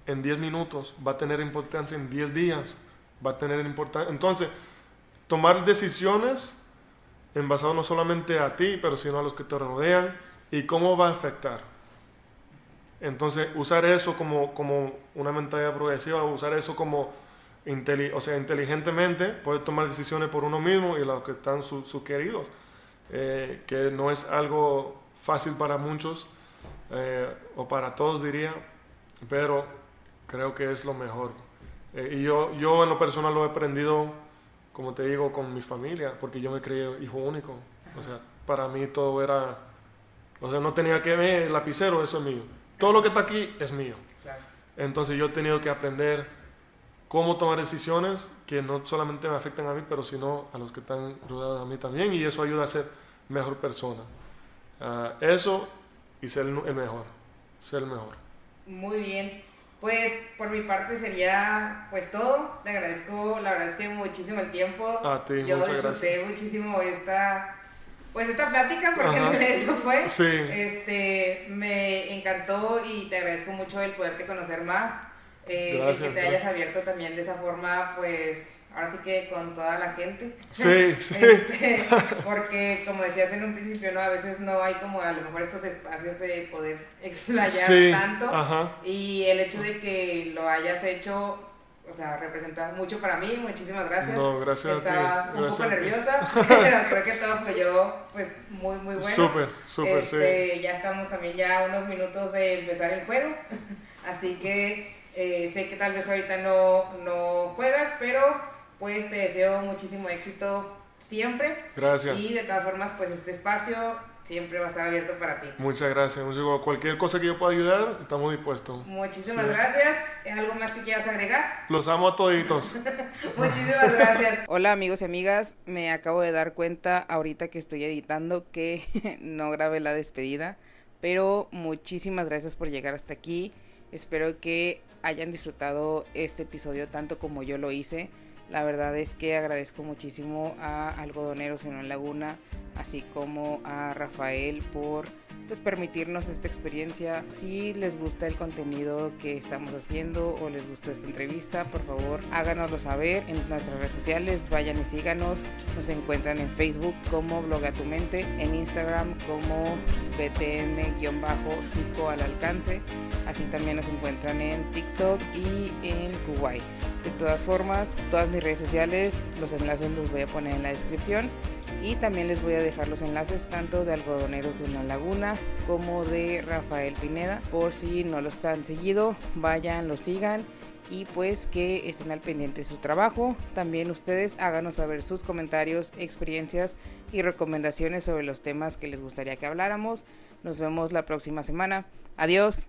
10 en, minutos, va a tener importancia en 10 días, va a tener importancia. Entonces, tomar decisiones en basado no solamente a ti, pero sino a los que te rodean y cómo va a afectar. Entonces, usar eso como, como una mentalidad progresiva, usar eso como o sea, inteligentemente poder tomar decisiones por uno mismo y los que están sus queridos, eh, que no es algo fácil para muchos eh, o para todos diría, pero creo que es lo mejor. Eh, y yo, yo en lo personal lo he aprendido, como te digo, con mi familia, porque yo me creí hijo único. O sea, para mí todo era, o sea, no tenía que ver el lapicero, eso es mío. Todo lo que está aquí es mío. Entonces yo he tenido que aprender cómo tomar decisiones que no solamente me afectan a mí, pero sino a los que están rodeados a mí también, y eso ayuda a ser mejor persona. Ah, eso y ser el mejor, ser el mejor. Muy bien. Pues por mi parte sería pues todo. Te agradezco, la verdad es que muchísimo el tiempo. A ti, Yo muchas disfruté muchísimo esta pues esta plática porque [LAUGHS] eso fue. Sí. Este, me encantó y te agradezco mucho el poderte conocer más. Eh, que te hayas abierto también de esa forma, pues ahora sí que con toda la gente. Sí, [LAUGHS] sí. Este, [LAUGHS] porque como decías en un principio, ¿no? A veces no hay como a lo mejor estos espacios de poder [LAUGHS] explayar tanto. Y el hecho de que lo hayas hecho, o sea, representa mucho para mí. Muchísimas gracias. No, gracias Estaba a ti. un poco nerviosa, pero creo que todo fluyó pues muy, muy bueno. Súper, súper, este, sí. Ya estamos también ya unos minutos de empezar el juego. Así que eh, sé que tal vez ahorita no, no juegas, pero pues te deseo muchísimo éxito siempre. Gracias. Y de todas formas, pues este espacio siempre va a estar abierto para ti. Muchas gracias. Cualquier cosa que yo pueda ayudar, estamos dispuestos. Muchísimas gracias. ¿Es algo más que quieras agregar? Los amo a toditos. [LAUGHS] [LAUGHS] Muchísimas gracias. [LAUGHS] Hola amigos y amigas, me acabo de dar cuenta ahorita que estoy editando que no grabé la despedida, pero muchísimas gracias por llegar hasta aquí. Espero que hayan disfrutado este episodio tanto como yo lo hice. La verdad es que agradezco muchísimo a Algodoneros en Laguna, así como a Rafael por pues permitirnos esta experiencia. Si les gusta el contenido que estamos haciendo o les gustó esta entrevista, por favor háganoslo saber en nuestras redes sociales, vayan y síganos. Nos encuentran en Facebook como Bloga tu Mente, en Instagram como BTM-Psico al alcance. Así también nos encuentran en TikTok y en Kuwait. De todas formas, todas mis redes sociales, los enlaces los voy a poner en la descripción y también les voy a dejar los enlaces tanto de Algodoneros de una Laguna como de Rafael Pineda. Por si no los han seguido, vayan, los sigan y pues que estén al pendiente de su trabajo. También ustedes háganos saber sus comentarios, experiencias y recomendaciones sobre los temas que les gustaría que habláramos. Nos vemos la próxima semana. Adiós.